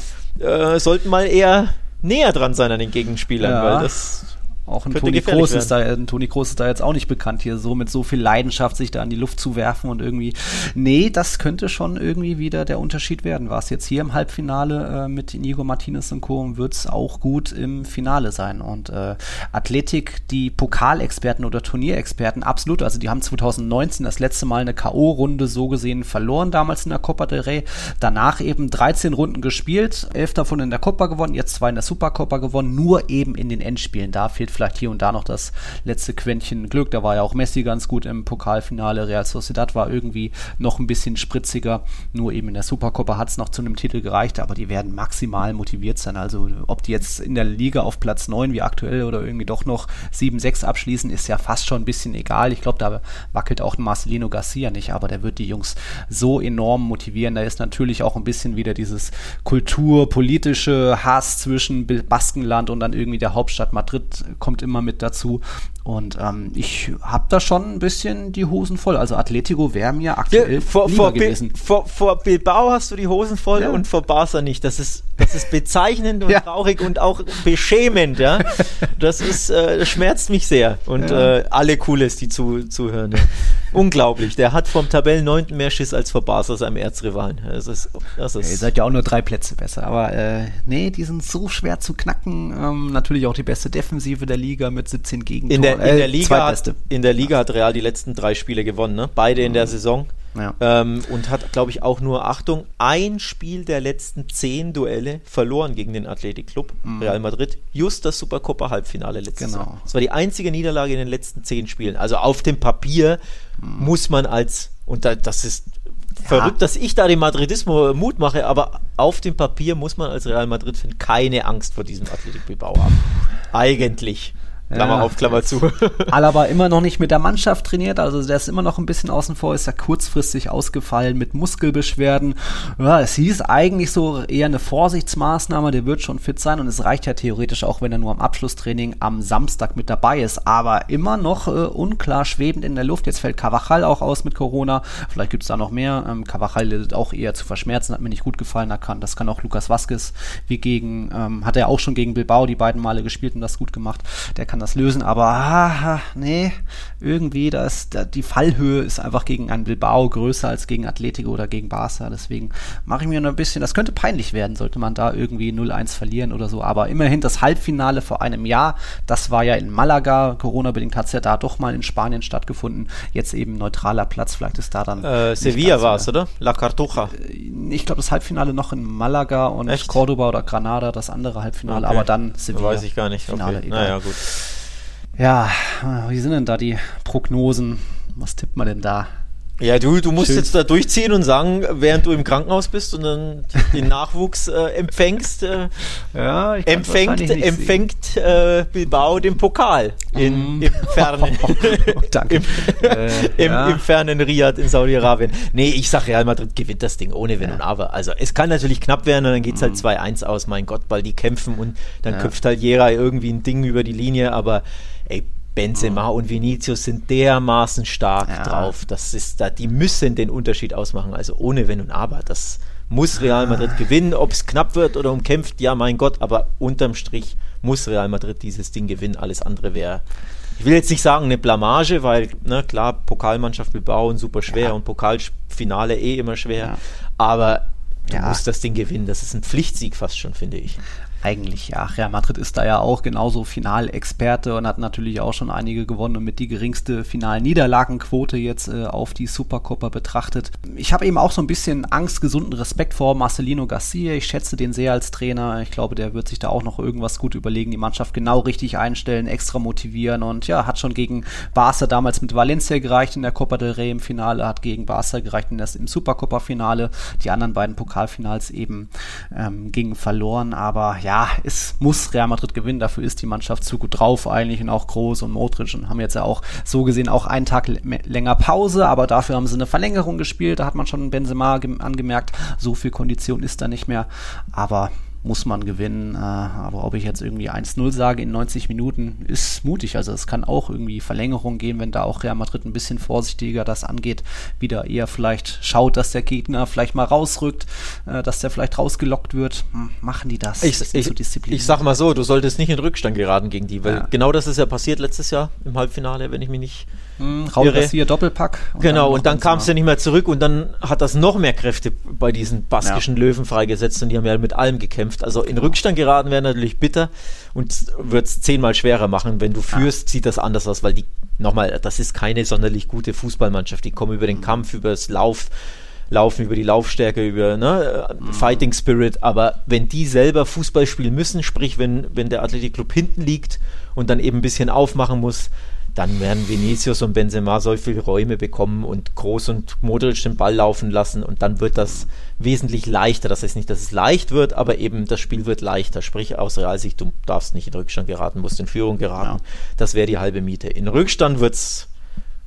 äh, sollten mal eher näher dran sein an den Gegenspielern, Ja. weil das Auch ein Toni Kroos ist da, ein Toni Kroos ist da jetzt auch nicht bekannt, hier so mit so viel Leidenschaft sich da in die Luft zu werfen und irgendwie. Nee, das könnte schon irgendwie wieder der Unterschied werden. War es jetzt hier im Halbfinale äh, mit Inigo Martinez und Co. wird es auch gut im Finale sein. Und äh, Athletik, die Pokalexperten oder Turnierexperten, absolut. Also die haben 2019 das letzte Mal eine K.O.-Runde so gesehen verloren, damals in der Copa del Rey. Danach eben 13 Runden gespielt, 11 davon in der Copa gewonnen, jetzt zwei in der Supercopa gewonnen, nur eben in den Endspielen. Da fehlt vielleicht hier und da noch das letzte Quäntchen Glück. Da war ja auch Messi ganz gut im Pokalfinale. Real Sociedad war irgendwie noch ein bisschen spritziger. Nur eben in der Supercopa hat es noch zu einem Titel gereicht, aber die werden maximal motiviert sein. Also ob die jetzt in der Liga auf Platz 9 wie aktuell oder irgendwie doch noch 7-6 abschließen, ist ja fast schon ein bisschen egal. Ich glaube, da wackelt auch Marcelino Garcia nicht, aber der wird die Jungs so enorm motivieren. Da ist natürlich auch ein bisschen wieder dieses kulturpolitische Hass zwischen Baskenland und dann irgendwie der Hauptstadt Madrid kommt immer mit dazu. Und ähm, ich habe da schon ein bisschen die Hosen voll. Also Atletico wäre mir aktuell Ja, vor, lieber vor, Bi- gewesen. vor, vor Bilbao hast du die Hosen voll Ja. und vor Barca nicht. Das ist, das ist bezeichnend und (laughs) Ja. traurig und auch beschämend, ja. Das ist, äh, das schmerzt mich sehr. Und äh, alle Cooles, die zu, zuhören. Unglaublich. Der hat vom Tabellen 9. mehr Schiss als vor Barca, seinem Erzrivalen. Das ist, das Ja, ihr ist seid ja auch nur drei Plätze besser. Aber äh, nee, die sind so schwer zu knacken. Ähm, natürlich auch die beste Defensive der Liga mit 17 Gegentoren. in der, in, der Äh, Liga hat, in der Liga hat Real die letzten drei Spiele gewonnen, ne? beide in der Saison. Ja. Ähm, und hat, glaube ich, auch nur, Achtung, ein Spiel der letzten zehn Duelle verloren gegen den Athletic Club Real Madrid. Just das Supercopa-Halbfinale letztes Genau. Jahr. Das war die einzige Niederlage in den letzten zehn Spielen. Also auf dem Papier muss man als, und da, das ist verrückt, dass ich da dem Madridismo Mut mache, aber auf dem Papier muss man als Real Madrid-Fan keine Angst vor diesem Athletic Bilbao haben. Eigentlich. Klammer Ja. auf, Klammer zu. (laughs) Alaba immer noch nicht mit der Mannschaft trainiert, also der ist immer noch ein bisschen außen vor, ist ja kurzfristig ausgefallen mit Muskelbeschwerden. Ja, es hieß eigentlich so eher eine Vorsichtsmaßnahme, der wird schon fit sein und es reicht ja theoretisch auch, wenn er nur am Abschlusstraining am Samstag mit dabei ist, aber immer noch äh, unklar schwebend in der Luft. Jetzt fällt Cavachal auch aus mit Corona, vielleicht gibt es da noch mehr. Ähm, Cavachal litt auch eher zu verschmerzen, hat mir nicht gut gefallen, da kann, das kann auch Lukas Vazquez, wie gegen, ähm, hat er auch schon gegen Bilbao die beiden Male gespielt und das gut gemacht. Der kann das lösen, aber ah, nee, irgendwie, da ist, da, die Fallhöhe ist einfach gegen ein Bilbao größer als gegen Atletico oder gegen Barca. Deswegen mache ich mir noch ein bisschen, das könnte peinlich werden, sollte man da irgendwie 0-1 verlieren oder so. Aber immerhin das Halbfinale vor einem Jahr, das war ja in Malaga, Corona-bedingt hat es ja da doch mal in Spanien stattgefunden. Jetzt eben neutraler Platz, vielleicht ist da dann. Äh, Sevilla war es, oder? La Cartuja. ich glaube, das Halbfinale noch in Malaga und Echt? Cordoba oder Granada, das andere Halbfinale, Okay. aber dann Sevilla. Weiß ich gar nicht. Finale, okay. Naja, gut. Ja, wie sind denn da die Prognosen? Was tippt man denn da? Ja, du, du musst Schön. jetzt da durchziehen und sagen, während du im Krankenhaus bist und dann den Nachwuchs äh, empfängst, äh, (laughs) Ja, ich empfängt, empfängt äh, Bilbao den Pokal in, Mhm. im, fernen, (laughs) (laughs) Danke. im, Äh, im, ja. im fernen Riyadh in Saudi-Arabien. Nee, ich sag Real Madrid gewinnt das Ding ohne Wenn Ja. und Aber. Also es kann natürlich knapp werden und dann geht's halt 2-1 aus, mein Gott, weil die kämpfen und dann köpft halt Jera irgendwie ein Ding über die Linie, aber ey, Benzema und Vinicius sind dermaßen stark Ja. drauf. Das ist da, die müssen den Unterschied ausmachen. Also ohne Wenn und Aber. Das muss Real Madrid gewinnen. Ob es knapp wird oder umkämpft, ja, mein Gott, aber unterm Strich muss Real Madrid dieses Ding gewinnen. Alles andere wäre. Ich will jetzt nicht sagen eine Blamage, weil, ne, klar, Pokalmannschaft Bilbao und super schwer Ja. und Pokalfinale eh immer schwer. Ja. Aber du musst das Ding gewinnen. Das ist ein Pflichtsieg fast schon, finde ich. Eigentlich ja. Real Madrid ist da ja auch genauso Finalexperte und hat natürlich auch schon einige gewonnen und mit die geringste Finalniederlagenquote jetzt äh, auf die Supercopa betrachtet. Ich habe eben auch so ein bisschen Angst, gesunden Respekt vor Marcelino Garcia. Ich schätze den sehr als Trainer. Ich glaube, der wird sich da auch noch irgendwas gut überlegen, die Mannschaft genau richtig einstellen, extra motivieren und ja, hat schon gegen Barca damals mit Valencia gereicht in der Copa del Rey im Finale, hat gegen Barca gereicht in das, im Supercopa-Finale. Die anderen beiden Pokalfinals eben ähm, gingen verloren, aber ja, es muss Real Madrid gewinnen. Dafür ist die Mannschaft zu gut drauf eigentlich und auch Groß und Modric und haben jetzt ja auch so gesehen auch einen Tag länger Pause, aber dafür haben sie eine Verlängerung gespielt. Da hat man schon Benzema angemerkt, so viel Kondition ist da nicht mehr. Aber muss man gewinnen. Äh, aber ob ich jetzt irgendwie 1-0 sage in 90 Minuten, ist mutig. Also es kann auch irgendwie Verlängerung geben, wenn da auch Real Madrid ein bisschen vorsichtiger das angeht, wieder eher vielleicht schaut, dass der Gegner vielleicht mal rausrückt, äh, dass der vielleicht rausgelockt wird. Hm, machen die das? Ich, ich, so ich sag mal so, du solltest nicht in Rückstand geraten gegen die, weil ja. genau das ist ja passiert letztes Jahr im Halbfinale, wenn ich mich nicht hm, Raul Doppelpack. Und genau, dann und dann kam es ja nicht mehr zurück und dann hat das noch mehr Kräfte bei diesen baskischen ja. Löwen freigesetzt und die haben ja mit allem gekämpft. Also in Rückstand geraten wäre natürlich bitter und wird es zehnmal schwerer machen. Wenn du führst, ja. sieht das anders aus, weil die, nochmal, das ist keine sonderlich gute Fußballmannschaft. Die kommen über den mhm. Kampf, über das Lauf. Laufen über die Laufstärke, über ne, mhm. Fighting Spirit, aber wenn die selber Fußball spielen müssen, sprich wenn, wenn der Athletikclub hinten liegt und dann eben ein bisschen aufmachen muss, dann werden Vinicius und Benzema so viele Räume bekommen und Groß und Modric den Ball laufen lassen und dann wird das wesentlich leichter. Das heißt nicht, dass es leicht wird, aber eben das Spiel wird leichter. Sprich, aus Realsicht, du darfst nicht in Rückstand geraten, musst in Führung geraten. Ja. Das wäre die halbe Miete. In Rückstand wird es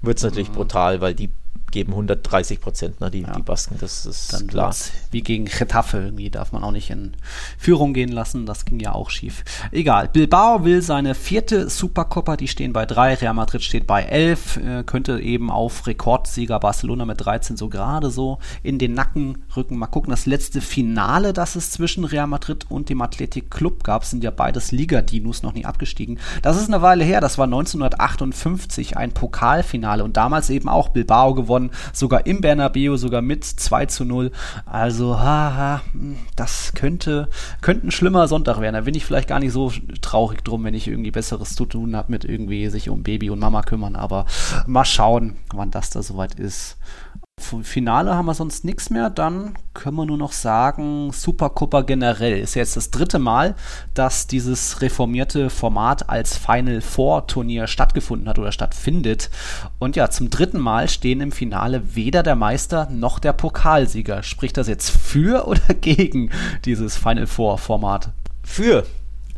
natürlich mhm. brutal, weil die geben 130 Prozent, ne, die, ja. die Basken, das ist Dann klar. Wie gegen Getafe, irgendwie darf man auch nicht in Führung gehen lassen, das ging ja auch schief. Egal, Bilbao will seine vierte Supercopa, die stehen bei drei, Real Madrid steht bei elf, äh, könnte eben auf Rekordsieger Barcelona mit 13 so gerade so in den Nacken rücken. Mal gucken, das letzte Finale, das es zwischen Real Madrid und dem Athletic Club gab, sind ja beides Liga-Dinos noch nie abgestiegen. Das ist eine Weile her, das war 1958 ein Pokalfinale und damals eben auch Bilbao gewonnen gewonnen, sogar im Bernabeu, sogar mit 2 zu 0. Also, haha, das könnte, könnte ein schlimmer Sonntag werden. Da bin ich vielleicht gar nicht so traurig drum, wenn ich irgendwie Besseres zu tun habe mit irgendwie sich um Baby und Mama kümmern. Aber mal schauen, wann das da soweit ist. Finale haben wir sonst nichts mehr. Dann können wir nur noch sagen, Supercopa generell ist jetzt das dritte Mal, dass dieses reformierte Format als Final Four Turnier stattgefunden hat oder stattfindet. Und ja, zum dritten Mal stehen im Finale weder der Meister noch der Pokalsieger. Spricht das jetzt für oder (laughs) gegen dieses Final Four Format? Für.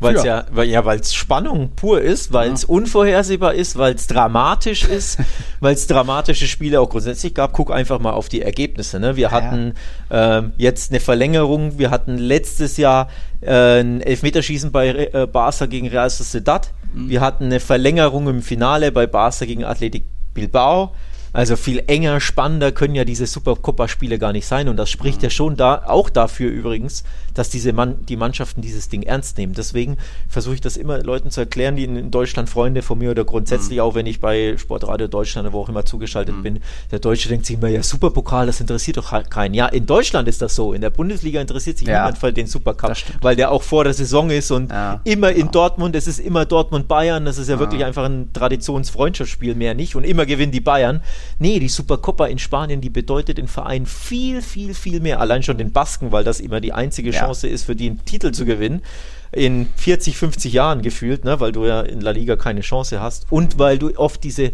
Weil es ja, weil, ja, weil es Spannung pur ist, weil es ja. unvorhersehbar ist, weil es dramatisch ist, (laughs) weil es dramatische Spiele auch grundsätzlich gab. Guck einfach mal auf die Ergebnisse. Ne? Wir ja, hatten ähm, jetzt eine Verlängerung. Wir hatten letztes Jahr äh, ein Elfmeterschießen bei äh, Barca gegen Real Sociedad. Mhm. Wir hatten eine Verlängerung im Finale bei Barca gegen Athletic Bilbao. Also viel enger, spannender können ja diese Supercopa-Spiele gar nicht sein. Und das spricht mhm. ja schon da auch dafür übrigens, dass diese Mann, die Mannschaften dieses Ding ernst nehmen. Deswegen versuche ich das immer Leuten zu erklären, die in, Deutschland Freunde von mir oder grundsätzlich mhm. auch, wenn ich bei Sportradio Deutschland oder wo auch immer zugeschaltet mhm. bin. Der Deutsche denkt sich immer, ja, Superpokal, das interessiert doch keinen. Ja, in Deutschland ist das so. In der Bundesliga interessiert sich ja. niemand für den Supercup, weil der auch vor der Saison ist und ja. immer in ja. Dortmund, es ist immer Dortmund-Bayern, das ist ja wirklich einfach ein Traditionsfreundschaftsspiel, mehr nicht. Und immer gewinnen die Bayern. Nee, die Supercopa in Spanien, die bedeutet den Verein viel, viel, viel mehr. Allein schon den Basken, weil das immer die einzige Chance ist, für die einen Titel zu gewinnen. In 40, 50 Jahren gefühlt, ne, weil du ja in La Liga keine Chance hast. Und weil du oft diese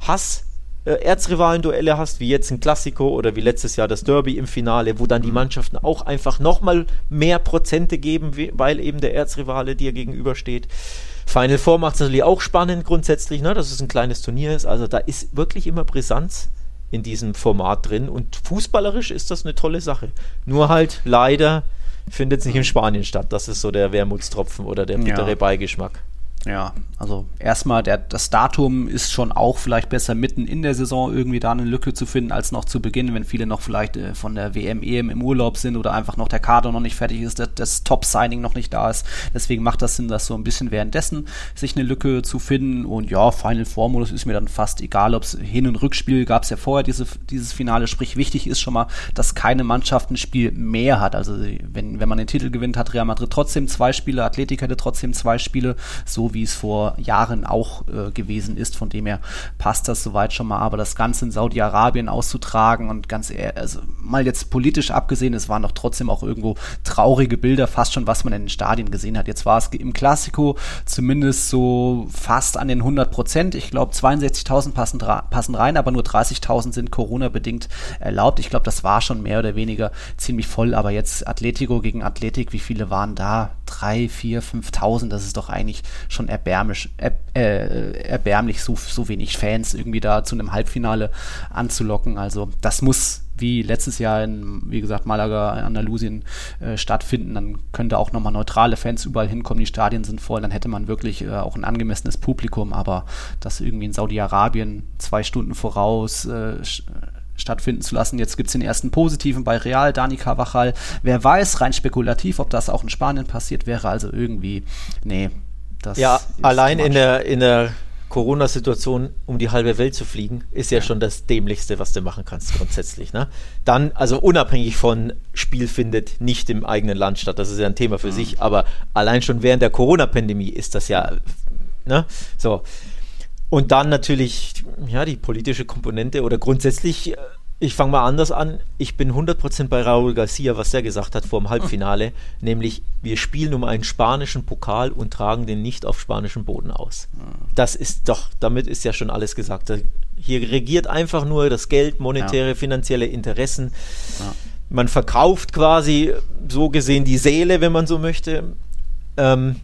Hass- äh, Erzrivalen-Duelle hast, wie jetzt ein Klassiko oder wie letztes Jahr das Derby im Finale, wo dann die mhm. Mannschaften auch einfach nochmal mehr Prozente geben, weil eben der Erzrivale dir gegenübersteht. Final Four macht es natürlich auch spannend grundsätzlich, ne, dass es ein kleines Turnier ist. Also da ist wirklich immer Brisanz in diesem Format drin und fußballerisch ist das eine tolle Sache. Nur halt leider findet es nicht in Spanien statt. Das ist so der Wermutstropfen oder der bittere ja. Beigeschmack. Ja, also erstmal der, das Datum ist schon auch vielleicht besser mitten in der Saison irgendwie da eine Lücke zu finden, als noch zu Beginn, wenn viele noch vielleicht äh, von der WM, EM im Urlaub sind oder einfach noch der Kader noch nicht fertig ist, das, das Top-Signing noch nicht da ist. Deswegen macht das Sinn, das so ein bisschen währenddessen sich eine Lücke zu finden. Und ja, Final Four-Modus ist mir dann fast egal, ob es Hin- und Rückspiel gab es ja vorher diese, dieses Finale. Sprich, wichtig ist schon mal, dass keine Mannschaft ein Spiel mehr hat. Also wenn, wenn man den Titel gewinnt, hat Real Madrid trotzdem zwei Spiele, Athletik hätte trotzdem zwei Spiele, so wie es vor Jahren auch äh, gewesen ist. Von dem her passt das soweit schon mal. Aber das Ganze in Saudi-Arabien auszutragen und ganz ehrlich, also mal jetzt politisch abgesehen, es waren doch trotzdem auch irgendwo traurige Bilder, fast schon, was man in den Stadien gesehen hat. Jetzt war es im Klassiko zumindest so fast an den 100 Prozent. Ich glaube, 62.000 passen, passen rein, aber nur 30.000 sind Corona-bedingt erlaubt. Ich glaube, das war schon mehr oder weniger ziemlich voll. Aber jetzt Atletico gegen Athletik, wie viele waren da? Drei, vier, 5.000, das ist doch eigentlich schon erbärmlich, er, äh, erbärmlich, so, so wenig Fans irgendwie da zu einem Halbfinale anzulocken. Also das muss wie letztes Jahr in, wie gesagt, Malaga, Andalusien äh, stattfinden, dann könnte auch nochmal neutrale Fans überall hinkommen, die Stadien sind voll, dann hätte man wirklich äh, auch ein angemessenes Publikum, aber das irgendwie in Saudi-Arabien zwei Stunden voraus äh, stattfinden zu lassen. Jetzt gibt es den ersten positiven bei Real, Dani Carvajal. Wer weiß, rein spekulativ, ob das auch in Spanien passiert wäre, also irgendwie, nee. Das ja, allein in der, in der Corona-Situation um die halbe Welt zu fliegen, ist ja, schon das Dämlichste, was du machen kannst, grundsätzlich. Ne? Dann, also unabhängig von Spiel findet nicht im eigenen Land statt, das ist ja ein Thema für mhm. sich, aber allein schon während der Corona-Pandemie ist das ja, ne? So. Und dann natürlich, ja, die politische Komponente oder grundsätzlich ich fange mal anders an. Ich bin 100% bei Raúl Garcia, was er gesagt hat vor dem Halbfinale, mhm. (laughs) nämlich wir spielen um einen spanischen Pokal und tragen den nicht auf spanischem Boden aus. Mhm. Das ist doch, damit ist ja schon alles gesagt. Hier regiert einfach nur das Geld, monetäre, ja. finanzielle Interessen. Ja. Man verkauft quasi so gesehen die Seele, wenn man so möchte. Ähm,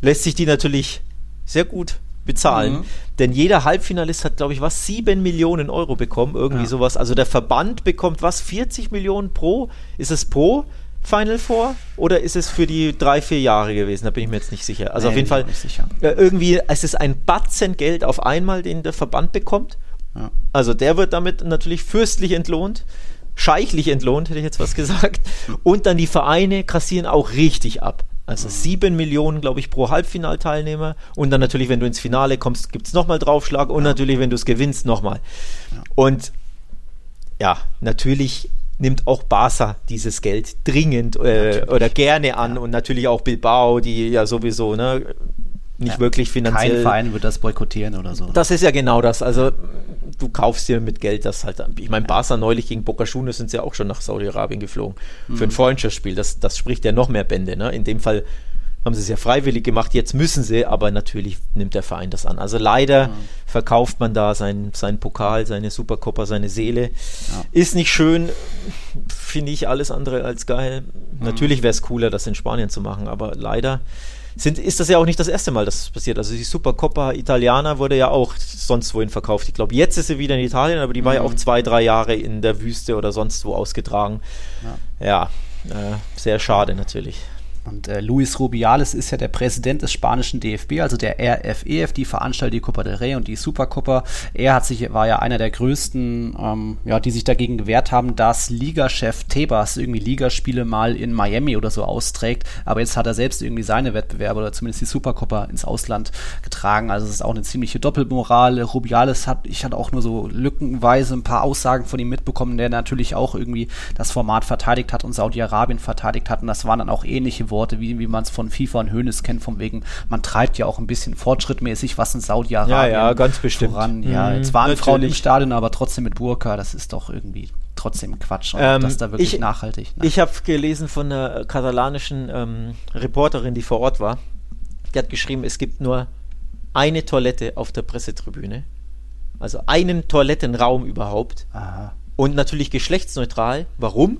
lässt sich die natürlich sehr gut bezahlen. Mhm. Denn jeder Halbfinalist hat, glaube ich, was, 7 Millionen Euro bekommen, irgendwie ja. sowas. Also der Verband bekommt was, 40 Millionen pro? Ist es pro Final Four oder ist es für die drei, vier Jahre gewesen? Da bin ich mir jetzt nicht sicher. Also nee, auf jeden Fall, äh, irgendwie, es ist ein Batzen Geld auf einmal, den der Verband bekommt. Ja. Also der wird damit natürlich fürstlich entlohnt scheichlich entlohnt, hätte ich jetzt was (laughs) gesagt. Und dann die Vereine kassieren auch richtig ab. Also sieben Millionen, glaube ich, pro Halbfinalteilnehmer. Und dann natürlich, wenn du ins Finale kommst, gibt es nochmal Draufschlag. Und ja. natürlich, wenn du es gewinnst, nochmal. Ja. Und ja, natürlich nimmt auch Barca dieses Geld dringend äh, oder gerne an. Ja. Und natürlich auch Bilbao, die ja sowieso ne, nicht ja, wirklich finanziell. Kein Verein wird das boykottieren oder so. Das ist ja genau das. Also du kaufst dir mit Geld das halt. Ich meine, Barca neulich gegen Boca Juniors sind sie ja auch schon nach Saudi-Arabien geflogen mhm. für ein mhm. Freundschaftsspiel. Das, das spricht ja noch mehr Bände. Ne? In dem Fall haben sie es ja freiwillig gemacht, jetzt müssen sie, aber natürlich nimmt der Verein das an. Also leider mhm. verkauft man da seinen, seinen Pokal, seine Supercopa, seine Seele. Ja. Ist nicht schön, finde ich alles andere als geil. Mhm. Natürlich wäre es cooler, das in Spanien zu machen, aber leider sind, ist das ja auch nicht das erste Mal, dass das passiert. Also die Supercoppa Italiana wurde ja auch sonst wohin verkauft. Ich glaube, jetzt ist sie wieder in Italien, aber die war ja auch mhm. zwei, drei Jahre in der Wüste oder sonst wo ausgetragen. Ja, ja äh, sehr schade natürlich. Und äh, Luis Rubiales ist ja der Präsident des spanischen DFB, also der RFEF, e die veranstaltet die Copa del Rey und die Supercopa. Er hat sich, war ja einer der größten, ähm, ja, die sich dagegen gewehrt haben, dass Ligachef Tebas irgendwie Ligaspiele mal in Miami oder so austrägt. Aber jetzt hat er selbst irgendwie seine Wettbewerbe oder zumindest die Supercopa ins Ausland getragen. Also es ist auch eine ziemliche Doppelmoral. Rubiales hat, ich hatte auch nur so lückenweise ein paar Aussagen von ihm mitbekommen, der natürlich auch irgendwie das Format verteidigt hat und Saudi-Arabien verteidigt hat. Und das waren dann auch ähnliche Worte Worte, wie, wie man es von FIFA und Hönes kennt, von wegen, man treibt ja auch ein bisschen fortschrittmäßig was in Saudi-Arabien ja, ja, ganz bestimmt. voran. Ja, mhm, jetzt waren natürlich. Frauen im Stadion, aber trotzdem mit Burka, das ist doch irgendwie trotzdem Quatsch und ähm, das da wirklich ich, nachhaltig. Ne? Ich habe gelesen von einer katalanischen ähm, Reporterin, die vor Ort war. Die hat geschrieben, es gibt nur eine Toilette auf der Pressetribüne. Also einen Toilettenraum überhaupt. Aha. Und natürlich geschlechtsneutral. Warum?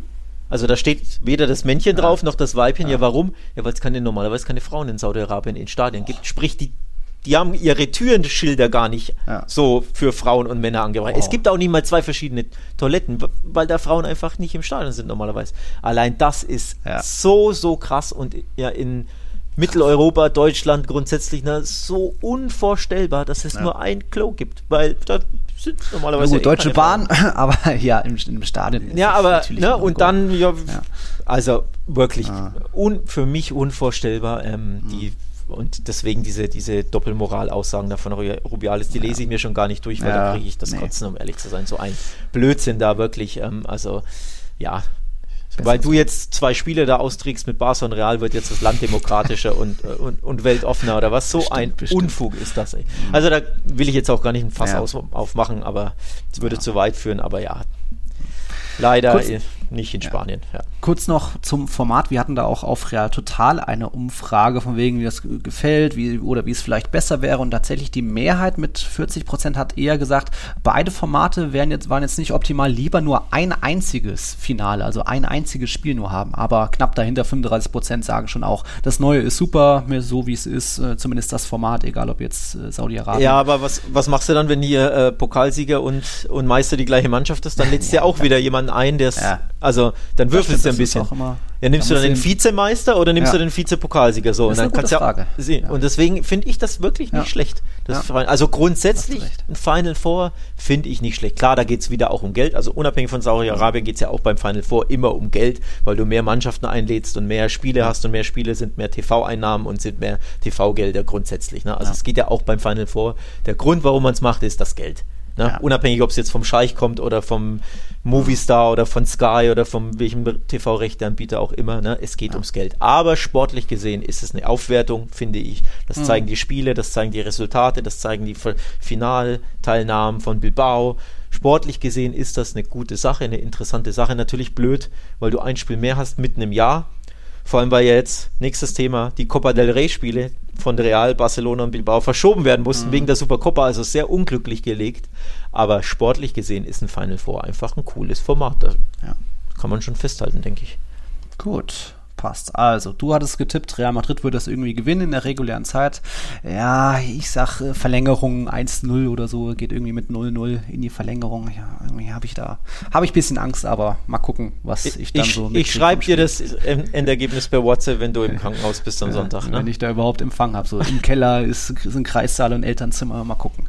Also da steht weder das Männchen ja. drauf noch das Weibchen. Ja, ja warum? Ja, weil es keine normalerweise keine Frauen in Saudi-Arabien in Stadien gibt. Sprich, die, die haben ihre Türenschilder gar nicht ja. so für Frauen und Männer angebracht. Oh. Es gibt auch nicht mal zwei verschiedene Toiletten, weil da Frauen einfach nicht im Stadion sind normalerweise. Allein das ist so, so krass und ja in Mitteleuropa, Deutschland grundsätzlich ne, so unvorstellbar, dass es Ja. nur ein Klo gibt, weil da sind normalerweise Gut, eh Deutsche Frauen. Bahn, (laughs) aber ja, im, im Stadion. ist Ja, aber ne, und dann ja, Ja. also wirklich Ah. un, für mich unvorstellbar ähm, die und deswegen diese, diese Doppelmoral-Aussagen davon Ru- Rubiales, die lese ich mir schon gar nicht durch, weil Ja, da kriege ich das nee. Kotzen, um ehrlich zu sein. So ein Blödsinn da wirklich. Ähm, also ja, weil du jetzt zwei Spiele da austrägst mit Barca und Real, wird jetzt das Land demokratischer und, äh, und, und weltoffener oder was? So Bestimmt, ein bestimmt. Unfug ist das. Ey. Also da will ich jetzt auch gar nicht ein Fass Ja. aus, aufmachen, aber es würde Ja. zu weit führen. Aber ja, leider Kurz- äh, nicht in Ja. Spanien. Ja. Kurz noch zum Format. Wir hatten da auch auf Real Total eine Umfrage von wegen, wie das ge- gefällt, wie, oder wie es vielleicht besser wäre. Und tatsächlich die Mehrheit mit 40 Prozent hat eher gesagt, beide Formate wären jetzt, waren jetzt nicht optimal, lieber nur ein einziges Finale, also ein einziges Spiel nur haben. Aber knapp dahinter 35 Prozent sagen schon auch, das Neue ist super, mehr so wie es ist, äh, zumindest das Format, egal ob jetzt äh, Saudi-Arabien. Ja, aber was, was machst du dann, wenn hier äh, Pokalsieger und, und Meister die gleiche Mannschaft ist? Dann lädst du ja auch wieder jemanden ein, der es. Ja. Also, dann würfelst du ein bisschen. ja, nimmst da du dann den Vizemeister oder nimmst Ja. du den Vizepokalsieger? So, Das und ist dann eine gute ja Frage. sehen. Ja. Und deswegen finde ich das wirklich nicht Ja. schlecht. Ja. Also grundsätzlich ein Final Four finde ich nicht schlecht. Klar, da geht es wieder auch um Geld. Also unabhängig von Saudi-Arabien geht es ja auch beim Final Four immer um Geld, weil du mehr Mannschaften einlädst und mehr Spiele hast und mehr Spiele sind mehr TV-Einnahmen und sind mehr TV-Gelder grundsätzlich. Ne? Also Ja. es geht ja auch beim Final Four. Der Grund, warum man es macht, ist das Geld. Ne? Ja. Unabhängig, ob es jetzt vom Scheich kommt oder vom Movistar oder von Sky oder von welchem TV-Rechteanbieter auch immer. Ne? Es geht ums Geld. Aber sportlich gesehen ist es eine Aufwertung, finde ich. Das zeigen die Spiele, das zeigen die Resultate, das zeigen die Finalteilnahmen von Bilbao. Sportlich gesehen ist das eine gute Sache, eine interessante Sache. Natürlich blöd, weil du ein Spiel mehr hast mitten im Jahr. Vor allem, weil ja jetzt, nächstes Thema, die Copa del Rey-Spiele von Real, Barcelona und Bilbao verschoben werden mussten wegen der Supercopa, also sehr unglücklich gelegt. Aber sportlich gesehen ist ein Final Four einfach ein cooles Format. Da Ja. kann man schon festhalten, denke ich. Gut, passt. Also, du hattest getippt, Real Madrid würde das irgendwie gewinnen in der regulären Zeit. Ja, ich sag äh, Verlängerung 1-0 oder so, geht irgendwie mit 0-0 in die Verlängerung. Ja, irgendwie habe ich da, habe ich ein bisschen Angst, aber mal gucken, was ich, Ich, dann so ich schreibe dir das En- Endergebnis per WhatsApp, wenn du im (laughs) Krankenhaus bist am Sonntag. Wenn Ne? ich da überhaupt Empfang habe. So im Keller ist, sind Kreissaal und Elternzimmer. Mal gucken.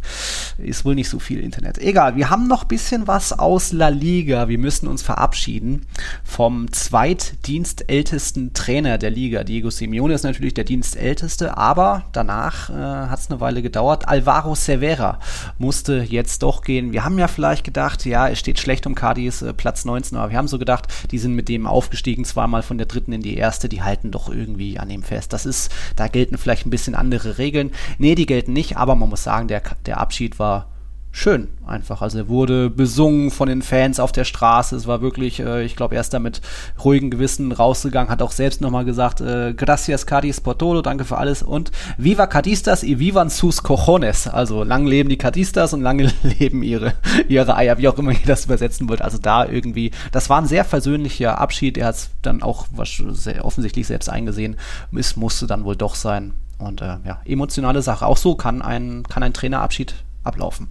Ist wohl nicht so viel Internet. Egal, wir haben noch bisschen was aus La Liga. Wir müssen uns verabschieden vom zweitdienstältesten Trainer der Liga. Diego Simeone ist natürlich der dienstälteste, aber danach äh, hat es eine Weile gedauert. Alvaro Cervera musste jetzt doch gehen. Wir haben ja vielleicht gedacht, ja, es steht schlecht um Cardis äh, Platz 19, aber wir haben so gedacht, die sind mit dem aufgestiegen, zweimal von der dritten in die erste, die halten doch irgendwie an dem fest. Das ist, da gelten vielleicht ein bisschen andere Regeln. Nee, die gelten nicht, aber man muss sagen, der, der Abschied war schön einfach. Also er wurde besungen von den Fans auf der Straße. Es war wirklich, äh, ich glaube, er ist da mit ruhigem Gewissen rausgegangen, hat auch selbst nochmal gesagt, äh, gracias Cadiz por todo, danke für alles und viva Cadistas y vivan sus cojones. Also lang leben die Cadistas und lange (laughs) leben ihre, ihre Eier, wie auch immer ihr das übersetzen wollt. Also da irgendwie, das war ein sehr versöhnlicher Abschied. Er hat es dann auch sehr offensichtlich selbst eingesehen. Es musste dann wohl doch sein. Und äh, ja, emotionale Sache. Auch so kann ein, kann ein Trainerabschied ablaufen.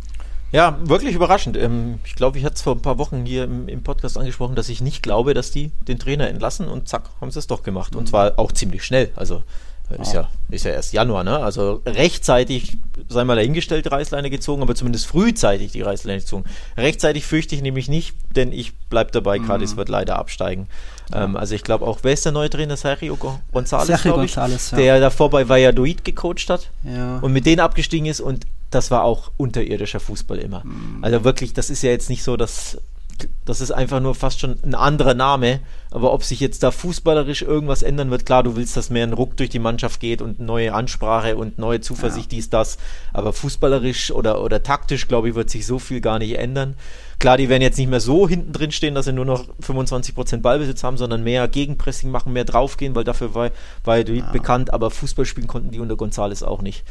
Ja, wirklich überraschend. Ähm, ich glaube, ich hatte es vor ein paar Wochen hier im, Podcast angesprochen, dass ich nicht glaube, dass die den Trainer entlassen und zack, haben sie es doch gemacht. Und zwar auch ziemlich schnell. Also äh, ist, ja, ist ja erst Januar, ne? Also rechtzeitig, sei mal dahingestellt, die Reißleine gezogen, aber zumindest frühzeitig die Reißleine gezogen. Rechtzeitig fürchte ich nämlich nicht, denn ich bleibe dabei, Cadiz wird leider absteigen. Ähm, also ich glaube auch, wer ist der neue Trainer? Sergio Go- González, Sergio ich, González, ja. der davor bei Valladolid gecoacht hat Ja. und mit denen abgestiegen ist und das war auch unterirdischer Fußball immer. Mhm. Also wirklich, das ist ja jetzt nicht so, dass das ist einfach nur fast schon ein anderer Name, aber ob sich jetzt da fußballerisch irgendwas ändern wird, klar, du willst, dass mehr ein Ruck durch die Mannschaft geht und neue Ansprache und neue Zuversicht, dies, das, aber fußballerisch oder, oder taktisch, glaube ich, wird sich so viel gar nicht ändern. Klar, die werden jetzt nicht mehr so hinten drin stehen, dass sie nur noch 25% Ballbesitz haben, sondern mehr Gegenpressing machen, mehr draufgehen, weil dafür war, war ja. bekannt, aber Fußball spielen konnten die unter Gonzales auch nicht.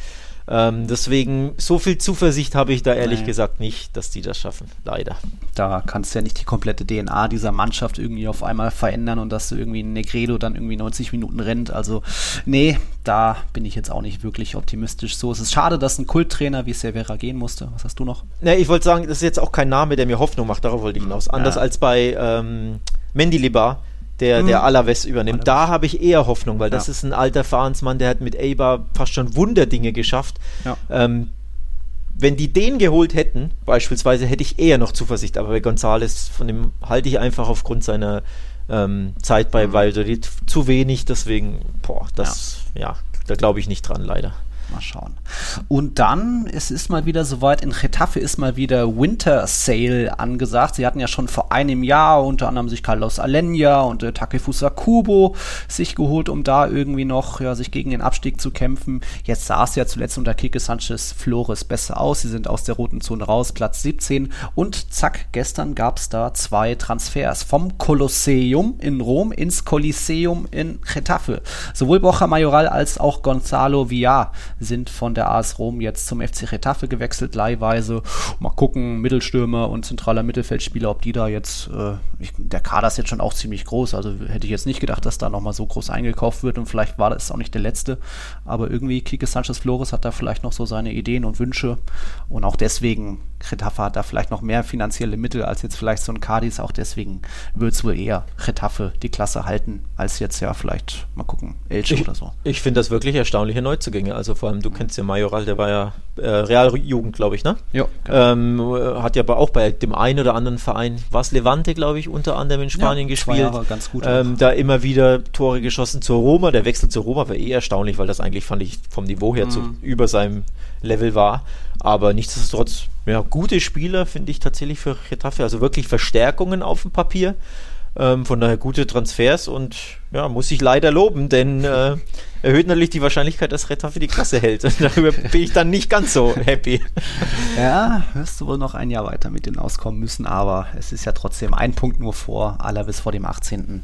Ähm, deswegen, so viel Zuversicht habe ich da ehrlich Nee. gesagt nicht, dass die das schaffen. Leider. Da kannst du ja nicht die komplette DNA dieser Mannschaft irgendwie auf einmal verändern und dass du irgendwie ein Negredo dann irgendwie 90 Minuten rennt. Also, nee, da bin ich jetzt auch nicht wirklich optimistisch. So, es ist schade, dass ein Kulttrainer wie Severa gehen musste. Was hast du noch? Ne, ich wollte sagen, das ist jetzt auch kein Name, der mir Hoffnung macht, darauf wollte ich hinaus. Anders Ja. als bei ähm, Mendilibar, der, Mhm. der Alaves übernimmt. Da habe ich eher Hoffnung, weil das Ja. ist ein alter Fahrensmann, der hat mit Eibar fast schon Wunderdinge geschafft. Ja. Ähm, wenn die den geholt hätten, beispielsweise, hätte ich eher noch Zuversicht. Aber bei Gonzales, von dem halte ich einfach aufgrund seiner ähm, Zeit Mhm. bei Valladolid zu wenig. Deswegen, boah, das, ja, da glaube ich nicht dran, leider. Mal schauen. Und dann, es ist mal wieder soweit, in Getafe ist mal wieder Winter Sale angesagt. Sie hatten ja schon vor einem Jahr unter anderem sich Carlos Alenya und äh, Takefusa Kubo sich geholt, um da irgendwie noch ja, sich gegen den Abstieg zu kämpfen. Jetzt sah es ja zuletzt unter Kike Sanchez Flores besser aus. Sie sind aus der roten Zone raus, Platz 17. Und zack, gestern gab es da zwei Transfers vom Kolosseum in Rom ins Coliseum in Getafe. Sowohl Borja Mayoral als auch Gonzalo Villar sind von der AS Rom jetzt zum FC Getafe gewechselt, leihweise. Mal gucken, Mittelstürmer und zentraler Mittelfeldspieler, ob die da jetzt, äh, ich, der Kader ist jetzt schon auch ziemlich groß, also hätte ich jetzt nicht gedacht, dass da nochmal so groß eingekauft wird und vielleicht war das auch nicht der letzte, aber irgendwie Kike Sanchez Flores hat da vielleicht noch so seine Ideen und Wünsche und auch deswegen Getafe hat da vielleicht noch mehr finanzielle Mittel als jetzt vielleicht so ein Cadiz, auch deswegen wird es wohl eher Getafe die Klasse halten, als jetzt ja vielleicht, mal gucken, Elche Ich, oder so. ich finde das wirklich erstaunliche Neuzugänge. Also vor allem, du kennst ja Majoral, der war ja äh, Realjugend, glaube ich, ne? Ja, Ähm, äh, hat ja aber auch bei dem einen oder anderen Verein, was Levante, glaube ich, unter anderem in Spanien Ja, gespielt. Jahre ganz gut Ähm, da immer wieder Tore geschossen zur Roma. Der Wechsel zur Roma war eh erstaunlich, weil das eigentlich, fand ich, vom Niveau her zu, Mhm. über seinem Level war. Aber nichtsdestotrotz, ja, gute Spieler finde ich tatsächlich für Getafe. Also wirklich Verstärkungen auf dem Papier. Ähm, von daher gute Transfers und ja, muss ich leider loben, denn äh, erhöht natürlich die Wahrscheinlichkeit, dass Getafe die Klasse hält. Und darüber (laughs) bin ich dann nicht ganz so happy. Ja, wirst du wohl noch ein Jahr weiter mit denen auskommen müssen, aber es ist ja trotzdem ein Punkt nur vor, aller bis vor dem 18.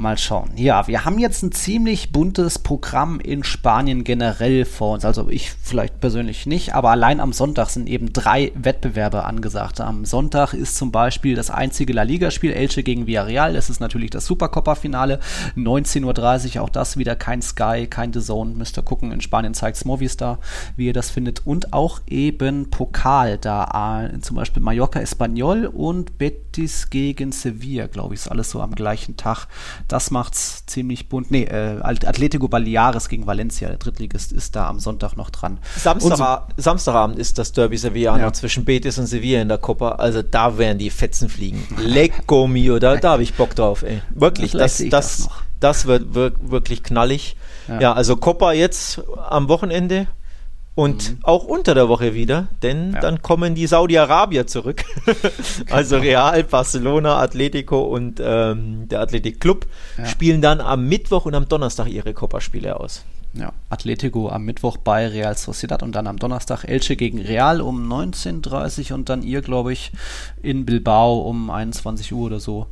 Mal schauen. Ja, wir haben jetzt ein ziemlich buntes Programm in Spanien generell vor uns. Also ich vielleicht persönlich nicht, aber allein am Sonntag sind eben drei Wettbewerbe angesagt. Am Sonntag ist zum Beispiel das einzige La Liga-Spiel Elche gegen Villarreal. Das ist natürlich das Supercopa-Finale. 19.30 Uhr, auch das wieder kein Sky, kein The Zone. Müsst ihr gucken, in Spanien zeigt Movistar, wie ihr das findet. Und auch eben Pokal, da äh, zum Beispiel Mallorca Espanyol und Betis gegen Sevilla, glaube ich, ist alles so am gleichen Tag. Das macht's ziemlich bunt. Nee, äh, Atletico Baleares gegen Valencia, der Drittligist, ist da am Sonntag noch dran. Samstag, Samstagabend ist das Derby Sevillano Ja. zwischen Betis und Sevilla in der Copa. Also da werden die Fetzen fliegen. Lecco mio, da, da habe ich Bock drauf, ey. Wirklich, das, das, das das, wird wir- wirklich knallig. Ja. Ja. also Copa jetzt am Wochenende und auch unter der Woche wieder, denn Mhm. Ja. dann kommen die Saudi-Arabier zurück. (laughs) also Real, Barcelona, Atletico und ähm, der Athletic Club Ja. spielen dann am Mittwoch und am Donnerstag ihre Copa-Spiele aus. Ja, Atletico am Mittwoch bei Real Sociedad und dann am Donnerstag Elche gegen Real um 19.30 Uhr und dann ihr, glaube ich, in Bilbao um 21 Uhr oder so.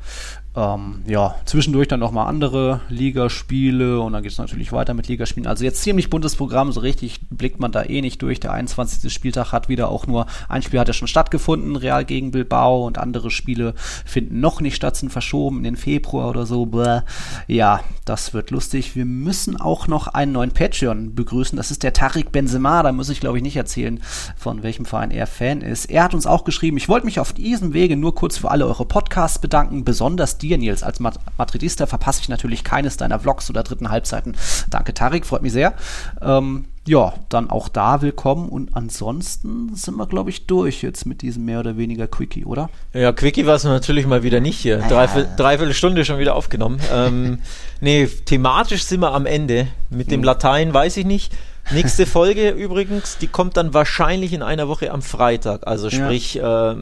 Ähm, ja, zwischendurch dann nochmal andere Ligaspiele und dann geht es natürlich weiter mit Ligaspielen. Also jetzt ziemlich buntes Programm, so richtig blickt man da eh nicht durch. Der 21. Spieltag hat wieder auch nur, ein Spiel hat ja schon stattgefunden, Real gegen Bilbao und andere Spiele finden noch nicht statt, sind verschoben in den Februar oder so. Bäh. Ja, das wird lustig. Wir müssen auch noch einen neuen Patreon begrüßen. Das ist der Tarik Benzema. Da muss ich, glaube ich, nicht erzählen, von welchem Verein er Fan ist. Er hat uns auch geschrieben, ich wollte mich auf diesem Wege nur kurz für alle eure Podcasts bedanken, besonders dir, Nils. Als Madridista verpasse ich natürlich keines deiner Vlogs oder dritten Halbseiten. Danke, Tarik, freut mich sehr. Ähm, ja, dann auch da willkommen und ansonsten sind wir, glaube ich, durch jetzt mit diesem mehr oder weniger Quickie, oder? Ja, Quickie war es natürlich mal wieder nicht hier. Dreiviertel, dreiviertel Stunde schon wieder aufgenommen. ähm, (laughs) nee, thematisch sind wir am Ende. Mit dem Latein weiß ich nicht. Nächste Folge (laughs) übrigens, die kommt dann wahrscheinlich in einer Woche am Freitag. Also Ja. sprich, äh,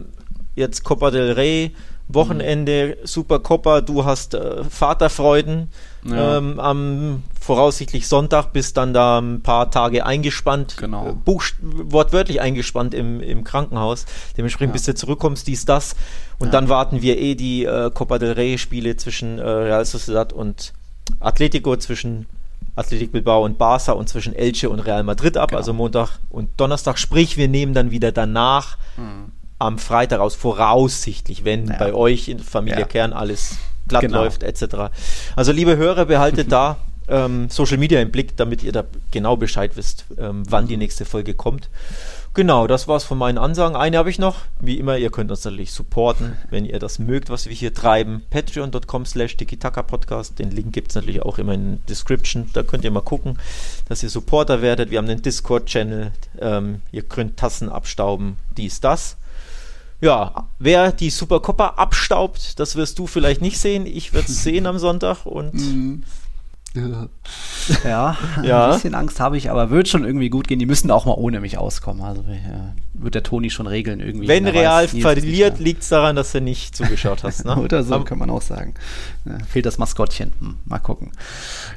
jetzt Copa del Rey, Wochenende, Super Copa, du hast äh, Vaterfreuden. Ja. Ähm, am voraussichtlich Sonntag bist dann da ein paar Tage eingespannt, Genau. äh, buchst- wortwörtlich eingespannt im, im Krankenhaus. Dementsprechend, Ja. bis du zurückkommst, dies, das. Und Ja. dann warten wir eh die äh, Copa del Rey Spiele zwischen äh, Real Sociedad und Atletico, zwischen Athletic Bilbao und Barca und zwischen Elche und Real Madrid ab, Genau. also Montag und Donnerstag. Sprich, wir nehmen dann wieder danach Hm. Am Freitag aus, voraussichtlich, wenn Ja. bei euch in Familie Ja. Kern alles glatt Genau. läuft, etc. Also liebe Hörer, behaltet da (laughs) ähm, Social Media im Blick, damit ihr da genau Bescheid wisst, ähm, wann die nächste Folge kommt. Genau, das war's von meinen Ansagen. Eine habe ich noch. Wie immer, ihr könnt uns natürlich supporten, wenn ihr das mögt, was wir hier treiben. Patreon.com slash Podcast. Den Link gibt es natürlich auch immer in der Description. Da könnt ihr mal gucken, dass ihr Supporter werdet. Wir haben einen Discord-Channel. Ähm, ihr könnt Tassen abstauben, dies, das. Ja, wer die Supercoppa abstaubt, das wirst du vielleicht nicht sehen. Ich werde es (laughs) sehen am Sonntag und mhm. Ja, ja, ein bisschen Angst habe ich, aber wird schon irgendwie gut gehen. Die müssen auch mal ohne mich auskommen. Also ja, wird der Toni schon regeln irgendwie. Wenn Real verliert, liegt es daran, dass du nicht zugeschaut hast. Ne? (laughs) Oder so, aber kann man auch sagen. Ja, fehlt das Maskottchen. Hm, mal gucken.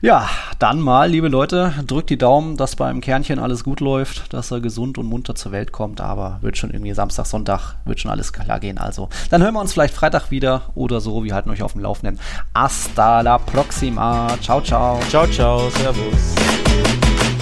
Ja, dann mal, liebe Leute, drückt die Daumen, dass beim Kernchen alles gut läuft, dass er gesund und munter zur Welt kommt. Aber wird schon irgendwie Samstag, Sonntag, wird schon alles klar gehen. Also, dann hören wir uns vielleicht Freitag wieder oder so. Wir halten euch auf dem Laufenden. Hasta la próxima. Ciao, ciao. Ciao, ciao. Servus.